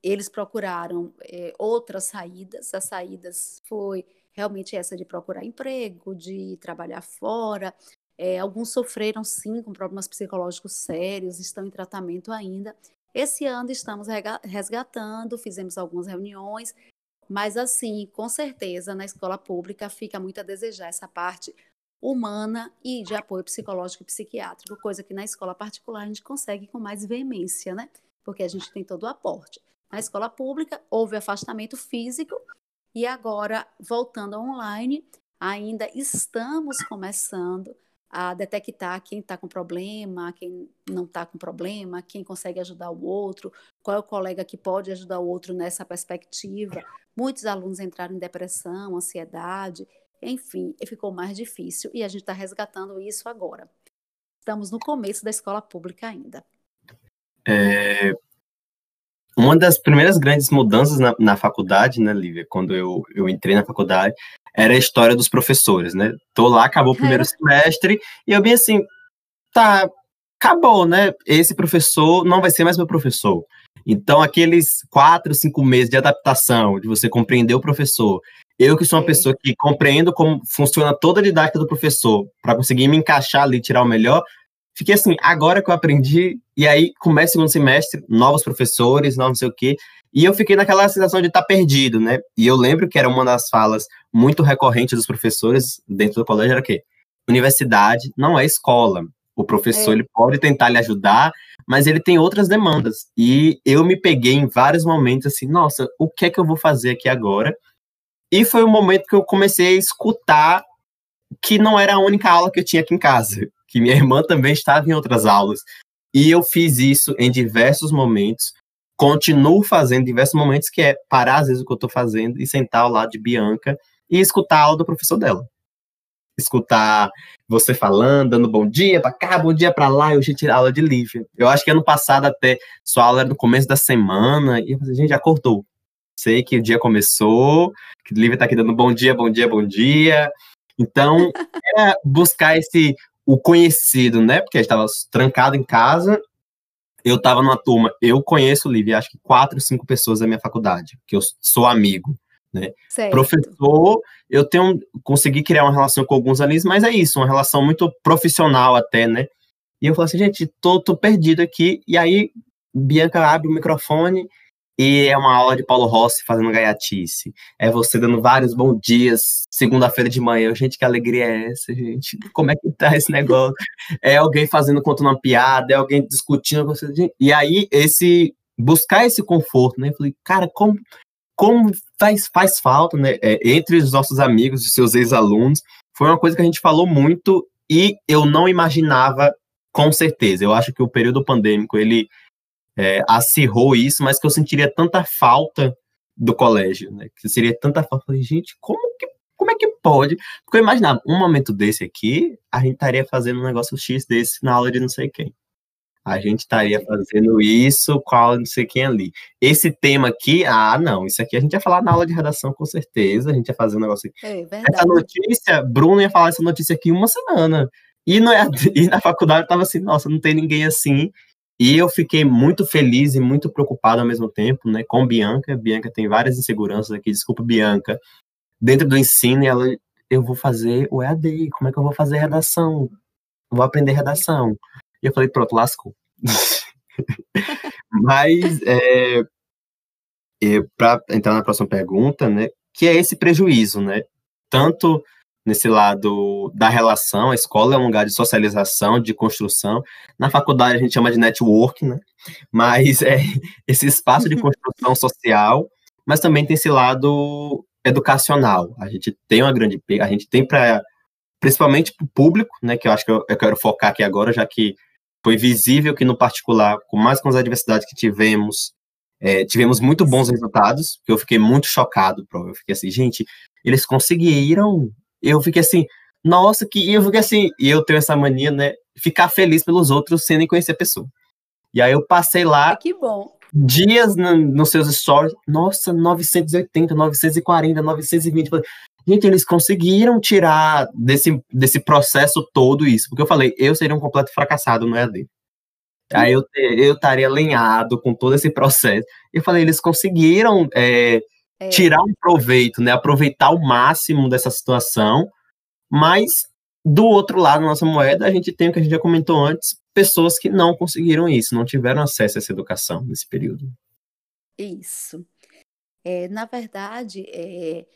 Speaker 2: eles procuraram é, outras saídas. As saídas foi realmente essa de procurar emprego, de trabalhar fora. É, alguns sofreram sim com problemas psicológicos sérios, estão em tratamento ainda. Esse ano estamos resgatando, fizemos algumas reuniões, mas, assim, com certeza, na escola pública fica muito a desejar essa parte humana e de apoio psicológico e psiquiátrico, coisa que na escola particular a gente consegue com mais veemência, né? Porque a gente tem todo o aporte. Na escola pública houve afastamento físico e agora, voltando online, ainda estamos começando a detectar quem está com problema, quem não está com problema, quem consegue ajudar o outro, qual é o colega que pode ajudar o outro nessa perspectiva. Muitos alunos entraram em depressão, ansiedade, enfim, ficou mais difícil e a gente está resgatando isso agora. Estamos no começo da escola pública ainda.
Speaker 1: É, uma das primeiras grandes mudanças na, na, faculdade, né, Lívia, quando eu, eu entrei na faculdade, era a história dos professores, né? Tô lá, acabou o primeiro é. semestre, e eu bem assim, tá, acabou, né? Esse professor não vai ser mais meu professor. Então, aqueles quatro, cinco meses de adaptação, de você compreender o professor, eu que sou uma é. pessoa que compreendo como funciona toda a didática do professor, para conseguir me encaixar ali, tirar o melhor, fiquei assim, agora que eu aprendi, e aí começa o segundo semestre, novos professores, não sei o quê, e eu fiquei naquela sensação de estar tá perdido, né? E eu lembro que era uma das falas muito recorrentes dos professores dentro do colégio, era que universidade não é escola. O professor é. ele pode tentar lhe ajudar, mas ele tem outras demandas. E eu me peguei em vários momentos assim, nossa, o que é que eu vou fazer aqui agora? E foi o momento que eu comecei a escutar que não era a única aula que eu tinha aqui em casa, que minha irmã também estava em outras aulas. E eu fiz isso em diversos momentos, continuo fazendo em diversos momentos, que é parar às vezes o que eu estou fazendo e sentar ao lado de Bianca e escutar a aula do professor dela. escutar você falando, dando bom dia para cá, bom dia para lá, e hoje tirar aula de Lívia. Eu acho que ano passado até sua aula era no começo da semana, e eu falei, gente, acordou. Sei que o dia começou, que Lívia tá aqui dando bom dia, bom dia, bom dia. Então, *laughs* é buscar esse o conhecido, né? Porque a gente estava trancado em casa. Eu estava numa turma, eu conheço, Lívia, acho que quatro, cinco pessoas da minha faculdade, que eu sou amigo. Né? Professor, eu tenho consegui criar uma relação com alguns alunos, mas é isso, uma relação muito profissional até, né? E eu falei assim, gente, tô, tô perdido aqui. E aí, Bianca abre o microfone e é uma aula de Paulo Rossi fazendo gaiatice. É você dando vários bons dias, segunda-feira de manhã. Gente, que alegria é essa, gente? Como é que tá esse negócio? É alguém fazendo contando uma piada, é alguém discutindo. E aí, esse buscar esse conforto, né? Eu falei, cara, como como faz, faz falta, né, é, entre os nossos amigos e seus ex-alunos, foi uma coisa que a gente falou muito e eu não imaginava com certeza. Eu acho que o período pandêmico, ele é, acirrou isso, mas que eu sentiria tanta falta do colégio, né, que seria tanta falta. Eu falei, gente, como que, como é que pode? Porque eu imaginava, um momento desse aqui, a gente estaria fazendo um negócio X desse na aula de não sei quem a gente estaria fazendo isso com a não sei quem ali. Esse tema aqui, ah, não, isso aqui a gente ia falar na aula de redação com certeza, a gente ia fazer um negócio aqui. É, essa notícia, Bruno ia falar essa notícia aqui uma semana. E, no, e na faculdade eu tava assim, nossa, não tem ninguém assim. E eu fiquei muito feliz e muito preocupado ao mesmo tempo, né, com Bianca. Bianca tem várias inseguranças aqui, desculpa, Bianca. Dentro do ensino, ela, eu vou fazer o EAD, como é que eu vou fazer redação? Vou aprender redação. E eu falei, pronto, lascou. *laughs* Mas, é para entrar na próxima pergunta, né, que é esse prejuízo, né? Tanto nesse lado da relação, a escola é um lugar de socialização, de construção. Na faculdade a gente chama de network, né? Mas é *laughs* esse espaço de construção social, mas também tem esse lado educacional. A gente tem uma grande, a gente tem para principalmente para o público, né? Que eu acho que eu, eu quero focar aqui agora, já que foi visível que no particular, com mais com as adversidades que tivemos, é, tivemos muito bons resultados, que eu fiquei muito chocado, eu fiquei assim, gente, eles conseguiram, eu fiquei assim, nossa, que eu fiquei assim, e eu tenho essa mania, né, ficar feliz pelos outros sem nem conhecer a pessoa. E aí eu passei lá,
Speaker 2: que bom.
Speaker 1: dias no, nos seus stories, nossa, 980, 940, 920, Gente, eles conseguiram tirar desse, desse processo todo isso, porque eu falei, eu seria um completo fracassado no EAD. Aí eu, eu estaria alinhado com todo esse processo. Eu falei, eles conseguiram é, é. tirar um proveito, né? Aproveitar o máximo dessa situação, mas do outro lado da nossa moeda, a gente tem o que a gente já comentou antes, pessoas que não conseguiram isso, não tiveram acesso a essa educação nesse período.
Speaker 2: Isso. É, na verdade, é,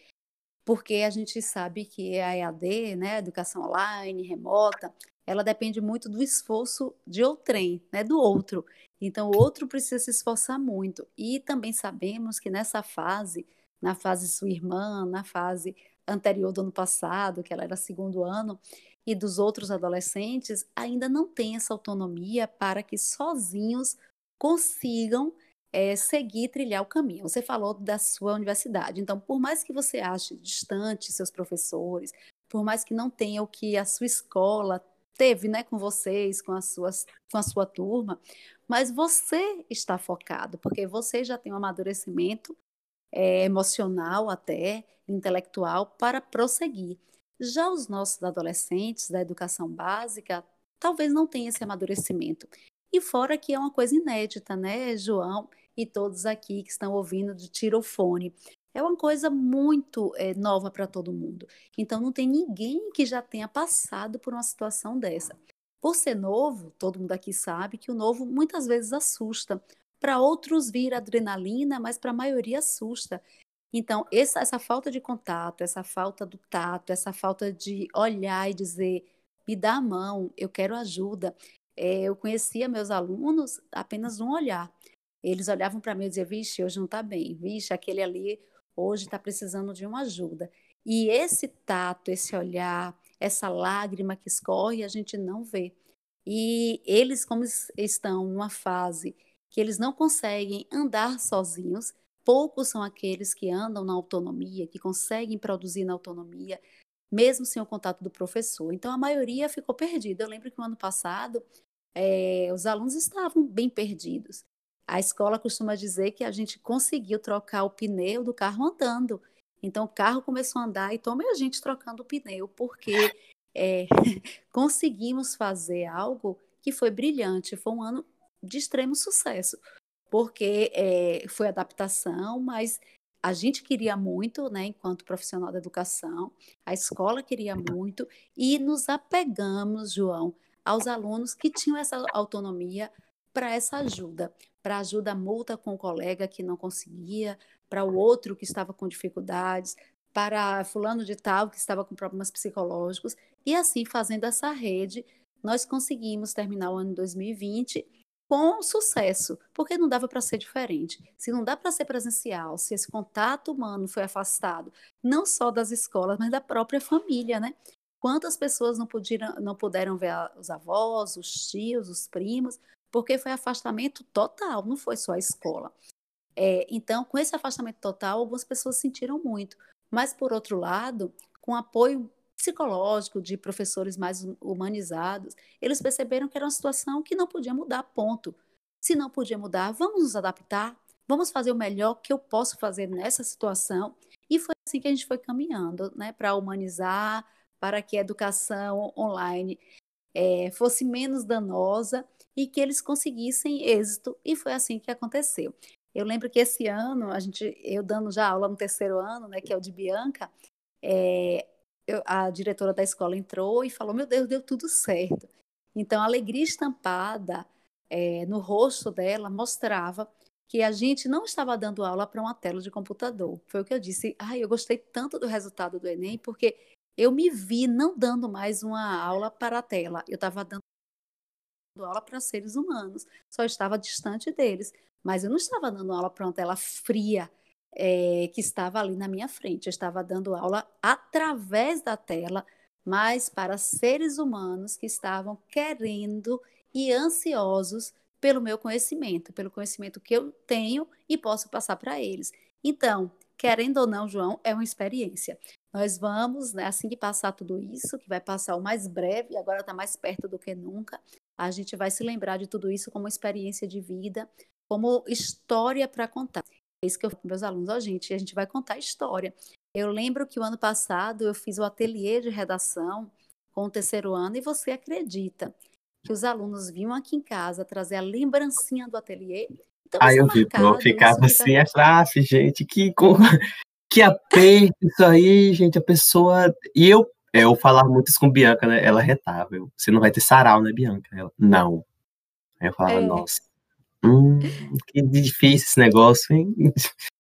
Speaker 2: porque a gente sabe que a EAD, né, a educação online, remota, ela depende muito do esforço de outrem, né, do outro. Então, o outro precisa se esforçar muito. E também sabemos que nessa fase, na fase sua irmã, na fase anterior do ano passado, que ela era segundo ano, e dos outros adolescentes, ainda não tem essa autonomia para que sozinhos consigam é, seguir, trilhar o caminho. Você falou da sua universidade, então, por mais que você ache distante seus professores, por mais que não tenha o que a sua escola teve, né, com vocês, com, as suas, com a sua turma, mas você está focado, porque você já tem um amadurecimento é, emocional até, intelectual, para prosseguir. Já os nossos adolescentes da educação básica talvez não tenham esse amadurecimento. E fora que é uma coisa inédita, né, João? e todos aqui que estão ouvindo de tirofone. É uma coisa muito é, nova para todo mundo. Então, não tem ninguém que já tenha passado por uma situação dessa. Por ser novo, todo mundo aqui sabe que o novo muitas vezes assusta. Para outros vira adrenalina, mas para a maioria assusta. Então, essa, essa falta de contato, essa falta do tato, essa falta de olhar e dizer, me dá a mão, eu quero ajuda. É, eu conhecia meus alunos apenas um olhar eles olhavam para mim e diziam: Vixe, hoje não está bem, vixe, aquele ali hoje está precisando de uma ajuda. E esse tato, esse olhar, essa lágrima que escorre, a gente não vê. E eles, como estão numa fase que eles não conseguem andar sozinhos, poucos são aqueles que andam na autonomia, que conseguem produzir na autonomia, mesmo sem o contato do professor. Então, a maioria ficou perdida. Eu lembro que no ano passado, é, os alunos estavam bem perdidos. A escola costuma dizer que a gente conseguiu trocar o pneu do carro andando. Então, o carro começou a andar e tomei a gente trocando o pneu, porque é, *laughs* conseguimos fazer algo que foi brilhante. Foi um ano de extremo sucesso, porque é, foi adaptação, mas a gente queria muito, né, enquanto profissional da educação, a escola queria muito, e nos apegamos, João, aos alunos que tinham essa autonomia para essa ajuda, para ajuda mútua com o colega que não conseguia, para o outro que estava com dificuldades, para fulano de tal que estava com problemas psicológicos, e assim fazendo essa rede, nós conseguimos terminar o ano 2020 com sucesso, porque não dava para ser diferente. Se não dá para ser presencial, se esse contato humano foi afastado, não só das escolas, mas da própria família, né? Quantas pessoas não, puderam, não puderam ver os avós, os tios, os primos, porque foi afastamento total, não foi só a escola. É, então, com esse afastamento total, algumas pessoas sentiram muito. Mas, por outro lado, com apoio psicológico de professores mais humanizados, eles perceberam que era uma situação que não podia mudar, ponto. Se não podia mudar, vamos nos adaptar, vamos fazer o melhor que eu posso fazer nessa situação. E foi assim que a gente foi caminhando, né, para humanizar, para que a educação online é, fosse menos danosa e que eles conseguissem êxito. E foi assim que aconteceu. Eu lembro que esse ano, a gente, eu dando já aula no terceiro ano, né, que é o de Bianca, é, eu, a diretora da escola entrou e falou: Meu Deus, deu tudo certo. Então, a alegria estampada é, no rosto dela mostrava que a gente não estava dando aula para uma tela de computador. Foi o que eu disse. Ai, eu gostei tanto do resultado do Enem, porque eu me vi não dando mais uma aula para a tela. Eu estava dando aula para seres humanos, só estava distante deles. Mas eu não estava dando aula para uma tela fria, é, que estava ali na minha frente. Eu estava dando aula através da tela, mas para seres humanos que estavam querendo e ansiosos pelo meu conhecimento, pelo conhecimento que eu tenho e posso passar para eles. Então, querendo ou não, João, é uma experiência. Nós vamos, né, assim que passar tudo isso, que vai passar o mais breve, agora está mais perto do que nunca, a gente vai se lembrar de tudo isso como experiência de vida, como história para contar. É isso que eu falo com meus alunos, ó, oh, gente, a gente vai contar história. Eu lembro que o ano passado eu fiz o ateliê de redação com o terceiro ano e você acredita que os alunos vinham aqui em casa trazer a lembrancinha do ateliê.
Speaker 1: Então, ah, eu vi, eu ficava assim, é gente, que, *laughs* que aperto isso aí, gente, a pessoa... E eu, eu falava muito isso com Bianca, né, ela retava, eu, você não vai ter sarau, né, Bianca? Ela, não. Aí eu falava, é. nossa, Hum, que difícil esse negócio, hein? *laughs*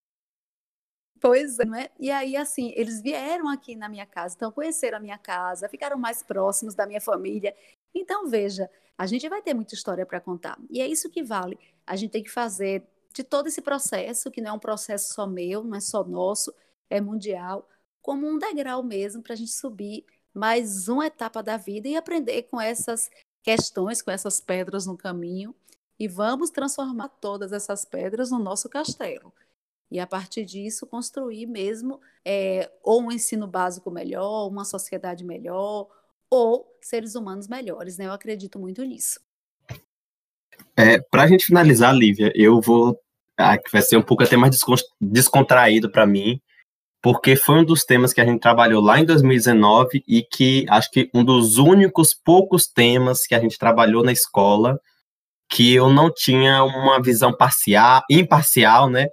Speaker 2: Pois é, né? E aí, assim, eles vieram aqui na minha casa, então conheceram a minha casa, ficaram mais próximos da minha família. Então, veja, a gente vai ter muita história para contar. E é isso que vale. A gente tem que fazer de todo esse processo, que não é um processo só meu, não é só nosso, é mundial, como um degrau mesmo para a gente subir mais uma etapa da vida e aprender com essas questões, com essas pedras no caminho e vamos transformar todas essas pedras no nosso castelo. E a partir disso construir mesmo é, ou um ensino básico melhor, uma sociedade melhor, ou seres humanos melhores. Né? Eu acredito muito nisso.
Speaker 1: É, para a gente finalizar, Lívia, eu vou. Ah, vai ser um pouco até mais descontraído para mim, porque foi um dos temas que a gente trabalhou lá em 2019 e que acho que um dos únicos poucos temas que a gente trabalhou na escola que eu não tinha uma visão parcial, imparcial, né?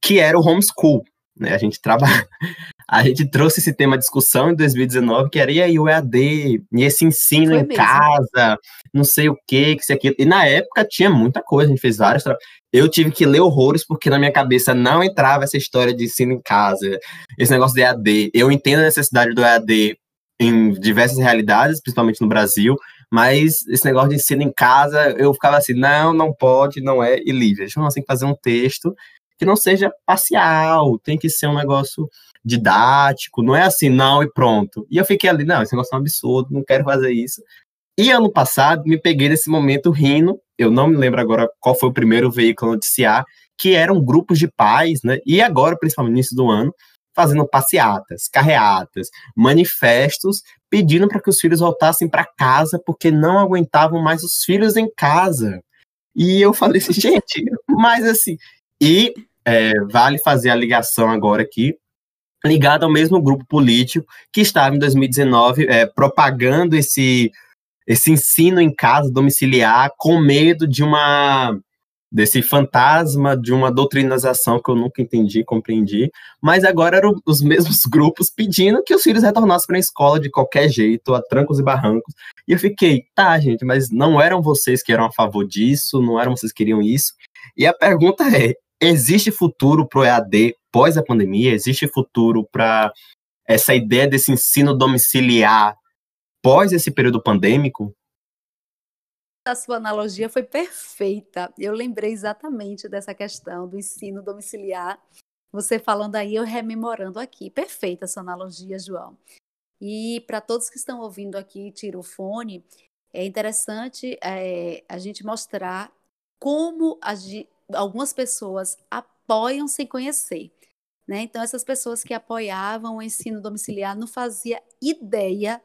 Speaker 1: Que era o homeschool. Né? A gente trabalha, *laughs* a gente trouxe esse tema à discussão em 2019, que era e aí o EAD, e esse ensino Foi em mesmo. casa, não sei o que, que isso aqui. E na época tinha muita coisa, a gente fez várias. Eu tive que ler horrores porque na minha cabeça não entrava essa história de ensino em casa, esse negócio de EAD. Eu entendo a necessidade do EAD em diversas realidades, principalmente no Brasil, mas esse negócio de ensino em casa, eu ficava assim, não, não pode, não é, e livre. A gente tem que fazer um texto que não seja parcial, tem que ser um negócio didático, não é assim, não e pronto. E eu fiquei ali, não, esse negócio é um absurdo, não quero fazer isso. E ano passado, me peguei nesse momento rindo, eu não me lembro agora qual foi o primeiro veículo a noticiar, que eram grupos de pais, né, e agora, principalmente no início do ano, fazendo passeatas, carreatas, manifestos, pedindo para que os filhos voltassem para casa porque não aguentavam mais os filhos em casa. E eu falei assim, *laughs* gente, mas assim. E é, vale fazer a ligação agora aqui, ligado ao mesmo grupo político que estava em 2019 é, propagando esse, esse ensino em casa domiciliar com medo de uma desse fantasma de uma doutrinização que eu nunca entendi, compreendi, mas agora eram os mesmos *laughs* grupos pedindo que os filhos retornassem para a escola de qualquer jeito, a trancos e barrancos. E eu fiquei, tá, gente, mas não eram vocês que eram a favor disso, não eram vocês que queriam isso. E a pergunta é: existe futuro para o EAD pós a pandemia? Existe futuro para essa ideia desse ensino domiciliar pós esse período pandêmico?
Speaker 2: A sua analogia foi perfeita. Eu lembrei exatamente dessa questão do ensino domiciliar. Você falando aí, eu rememorando aqui. Perfeita a sua analogia, João. E para todos que estão ouvindo aqui, tira o fone, é interessante é, a gente mostrar como a, algumas pessoas apoiam sem conhecer. Né? Então, essas pessoas que apoiavam o ensino domiciliar não faziam ideia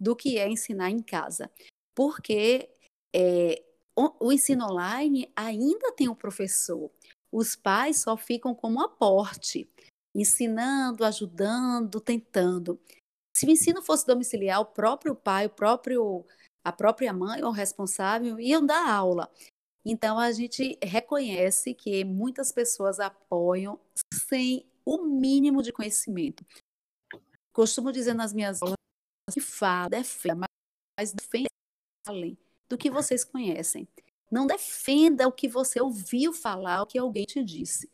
Speaker 2: do que é ensinar em casa. Porque é, o, o ensino online ainda tem o professor. Os pais só ficam como aporte, ensinando, ajudando, tentando. Se o ensino fosse domiciliar, o próprio pai, o próprio, a própria mãe ou responsável iam dar aula. Então, a gente reconhece que muitas pessoas apoiam sem o mínimo de conhecimento. Costumo dizer nas minhas aulas que fala, defenda, mas defenda além do que vocês conhecem. Não defenda o que você ouviu falar, o que alguém te disse,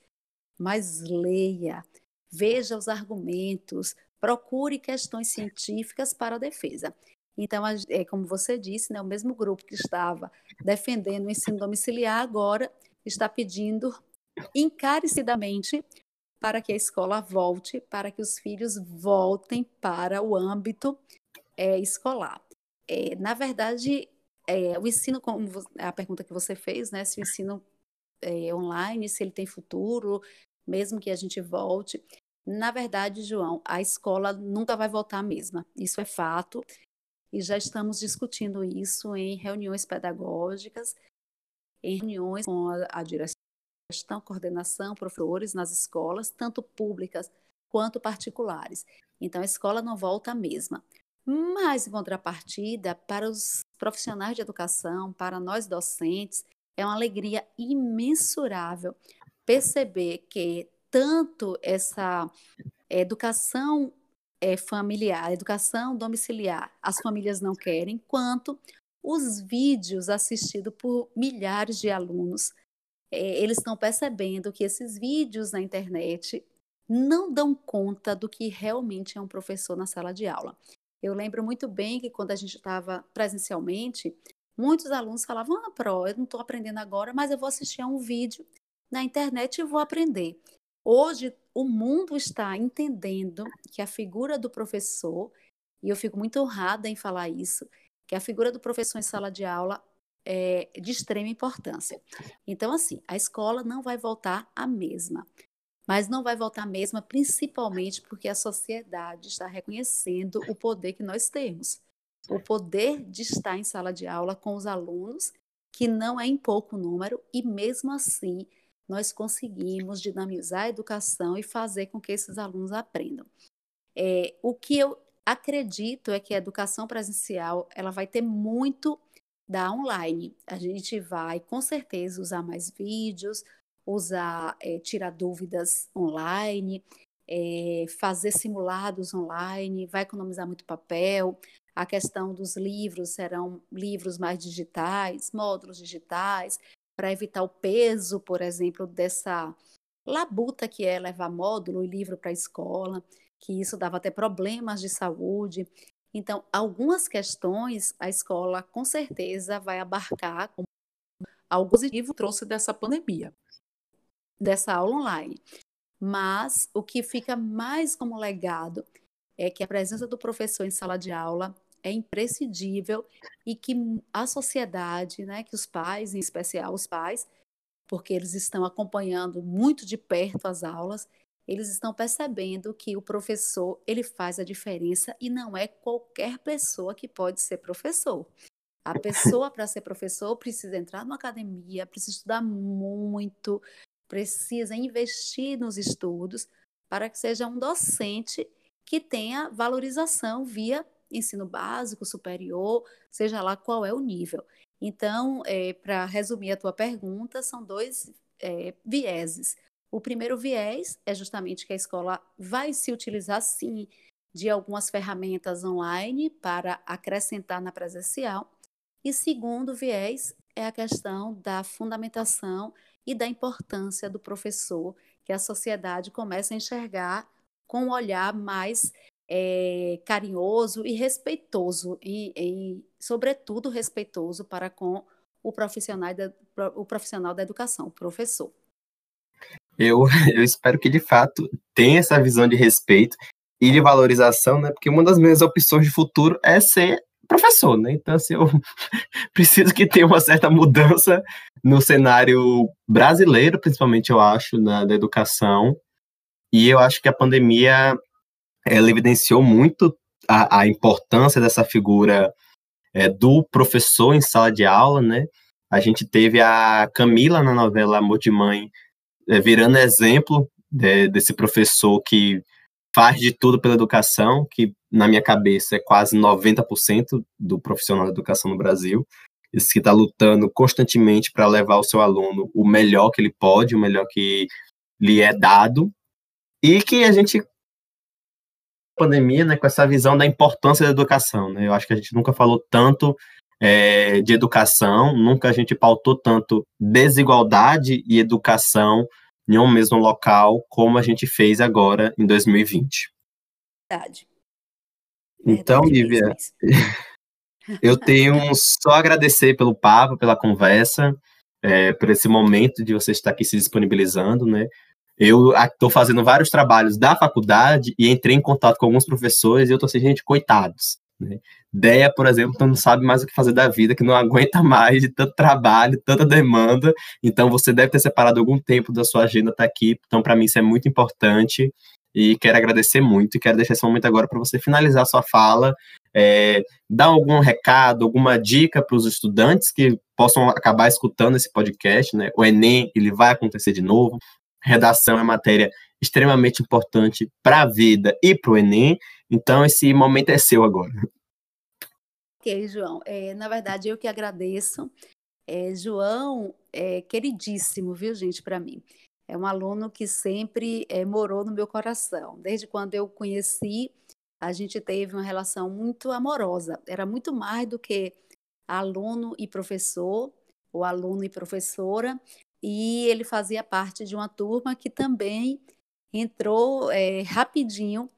Speaker 2: mas leia, veja os argumentos, procure questões científicas para a defesa. Então, é como você disse, né, o mesmo grupo que estava defendendo o ensino domiciliar agora está pedindo encarecidamente para que a escola volte, para que os filhos voltem para o âmbito é, escolar. É, na verdade, é, o ensino, como a pergunta que você fez, né, se o ensino é, online, se ele tem futuro, mesmo que a gente volte. Na verdade, João, a escola nunca vai voltar a mesma. Isso é fato e já estamos discutindo isso em reuniões pedagógicas, em reuniões com a, a direção, coordenação, professores nas escolas, tanto públicas quanto particulares. Então, a escola não volta a mesma. Mas, em contrapartida, para os profissionais de educação, para nós docentes, é uma alegria imensurável perceber que tanto essa educação é, familiar, educação domiciliar, as famílias não querem, quanto os vídeos assistidos por milhares de alunos, é, eles estão percebendo que esses vídeos na internet não dão conta do que realmente é um professor na sala de aula. Eu lembro muito bem que quando a gente estava presencialmente, muitos alunos falavam: Ah, Pro, eu não estou aprendendo agora, mas eu vou assistir a um vídeo na internet e vou aprender. Hoje, o mundo está entendendo que a figura do professor, e eu fico muito honrada em falar isso, que a figura do professor em sala de aula é de extrema importância. Então, assim, a escola não vai voltar a mesma, mas não vai voltar a mesma principalmente porque a sociedade está reconhecendo o poder que nós temos. O poder de estar em sala de aula com os alunos, que não é em pouco número, e mesmo assim nós conseguimos dinamizar a educação e fazer com que esses alunos aprendam. É, o que eu acredito é que a educação presencial ela vai ter muito da online. A gente vai, com certeza, usar mais vídeos, usar, é, tirar dúvidas online, é, fazer simulados online, vai economizar muito papel. A questão dos livros serão livros mais digitais, módulos digitais, para evitar o peso, por exemplo, dessa labuta que é levar módulo e livro para a escola, que isso dava até problemas de saúde. Então, algumas questões a escola com certeza vai abarcar como algo positivo trouxe dessa pandemia, dessa aula online. Mas o que fica mais como legado é que a presença do professor em sala de aula é imprescindível e que a sociedade, né, que os pais, em especial os pais, porque eles estão acompanhando muito de perto as aulas, eles estão percebendo que o professor ele faz a diferença e não é qualquer pessoa que pode ser professor. A pessoa para ser professor precisa entrar numa academia, precisa estudar muito, precisa investir nos estudos para que seja um docente que tenha valorização via ensino básico, superior, seja lá qual é o nível. Então, é, para resumir a tua pergunta, são dois é, vieses. O primeiro viés é justamente que a escola vai se utilizar, sim, de algumas ferramentas online para acrescentar na presencial. E segundo viés é a questão da fundamentação e da importância do professor, que a sociedade começa a enxergar com um olhar mais é, carinhoso e respeitoso, e, e, sobretudo respeitoso para com o profissional da, o profissional da educação, o professor.
Speaker 1: Eu, *laughs* eu espero que de fato tenha essa visão de respeito e de valorização, né? Porque uma das minhas opções de futuro é ser professor, né? Então, assim, eu *laughs* preciso que tenha uma certa mudança no cenário brasileiro, principalmente, eu acho, na, da educação. E eu acho que a pandemia ela evidenciou muito a, a importância dessa figura é, do professor em sala de aula, né? A gente teve a Camila na novela Amor de Mãe, é, virando exemplo de, desse professor que faz de tudo pela educação, que na minha cabeça é quase 90% do profissional da educação no Brasil, esse que está lutando constantemente para levar o seu aluno o melhor que ele pode, o melhor que lhe é dado, e que a gente pandemia, né, com essa visão da importância da educação, né? Eu acho que a gente nunca falou tanto é, de educação, nunca a gente pautou tanto desigualdade e educação em um mesmo local, como a gente fez agora em 2020.
Speaker 2: Verdade.
Speaker 1: Então, Lívia, *laughs* eu tenho só agradecer pelo papo, pela conversa, é, por esse momento de você estar aqui se disponibilizando, né? Eu estou fazendo vários trabalhos da faculdade e entrei em contato com alguns professores e eu estou assim, gente, coitados. Né? Deia, por exemplo, não sabe mais o que fazer da vida, que não *laughs* aguenta mais de tanto trabalho, tanta demanda. Então, você deve ter separado algum tempo da sua agenda estar tá aqui. Então, para mim, isso é muito importante e quero agradecer muito. E quero deixar esse momento agora para você finalizar sua fala, é, dar algum recado, alguma dica para os estudantes que possam acabar escutando esse podcast. Né? O Enem ele vai acontecer de novo. Redação é matéria extremamente importante para a vida e para o Enem. Então, esse momento é seu agora.
Speaker 2: Ok, João. É, na verdade, eu que agradeço. É, João é queridíssimo, viu, gente, para mim. É um aluno que sempre é, morou no meu coração. Desde quando eu conheci, a gente teve uma relação muito amorosa. Era muito mais do que aluno e professor, ou aluno e professora. E ele fazia parte de uma turma que também entrou é, rapidinho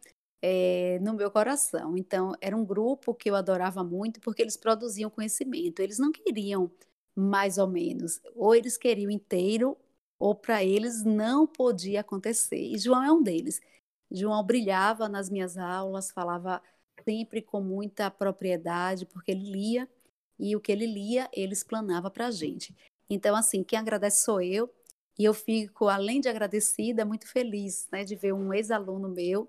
Speaker 2: é, no meu coração. Então, era um grupo que eu adorava muito porque eles produziam conhecimento. Eles não queriam mais ou menos, ou eles queriam inteiro, ou para eles não podia acontecer. E João é um deles. João brilhava nas minhas aulas, falava sempre com muita propriedade, porque ele lia e o que ele lia, ele explanava para a gente. Então, assim, quem agradece sou eu, e eu fico, além de agradecida, muito feliz né, de ver um ex-aluno meu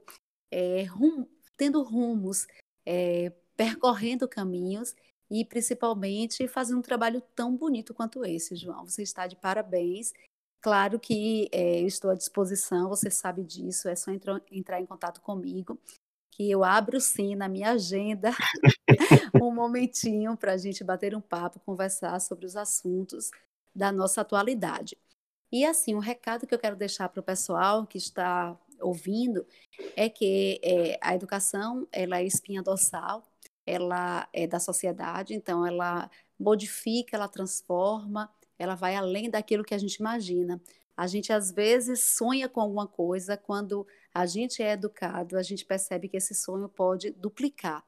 Speaker 2: é, rum, tendo rumos, é, percorrendo caminhos e principalmente fazendo um trabalho tão bonito quanto esse, João. Você está de parabéns. Claro que é, eu estou à disposição, você sabe disso, é só entrar, entrar em contato comigo, que eu abro sim na minha agenda *laughs* um momentinho para a gente bater um papo, conversar sobre os assuntos da nossa atualidade. E assim, um recado que eu quero deixar para o pessoal que está ouvindo é que é, a educação ela é espinha dorsal, ela é da sociedade, então ela modifica, ela transforma, ela vai além daquilo que a gente imagina. A gente às vezes sonha com alguma coisa, quando a gente é educado, a gente percebe que esse sonho pode duplicar.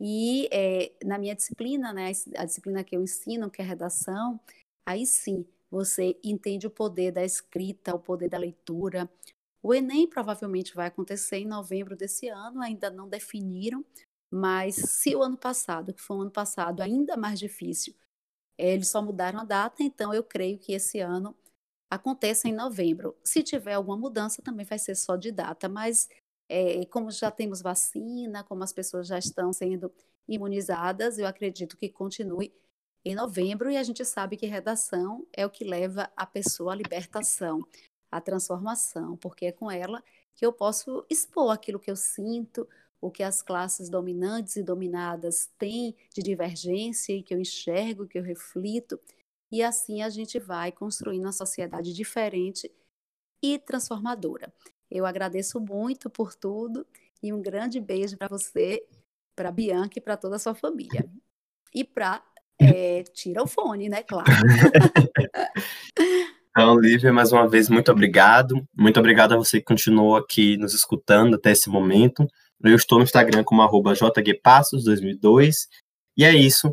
Speaker 2: E é, na minha disciplina, né, a disciplina que eu ensino, que é redação, aí sim você entende o poder da escrita, o poder da leitura, o Enem provavelmente vai acontecer em novembro desse ano, ainda não definiram, mas se o ano passado, que foi um ano passado ainda mais difícil, eles só mudaram a data, então eu creio que esse ano acontece em novembro. Se tiver alguma mudança, também vai ser só de data, mas é, como já temos vacina, como as pessoas já estão sendo imunizadas, eu acredito que continue em novembro e a gente sabe que redação é o que leva a pessoa à libertação, à transformação, porque é com ela que eu posso expor aquilo que eu sinto, o que as classes dominantes e dominadas têm de divergência e que eu enxergo, que eu reflito, e assim a gente vai construindo uma sociedade diferente e transformadora. Eu agradeço muito por tudo e um grande beijo para você, para Bianca e para toda a sua família. E para é, tira o fone, né? Claro. *laughs*
Speaker 1: Então, Lívia, mais uma vez, muito obrigado. Muito obrigado a você que continuou aqui nos escutando até esse momento. Eu estou no Instagram como arroba jgpassos2002. E é isso.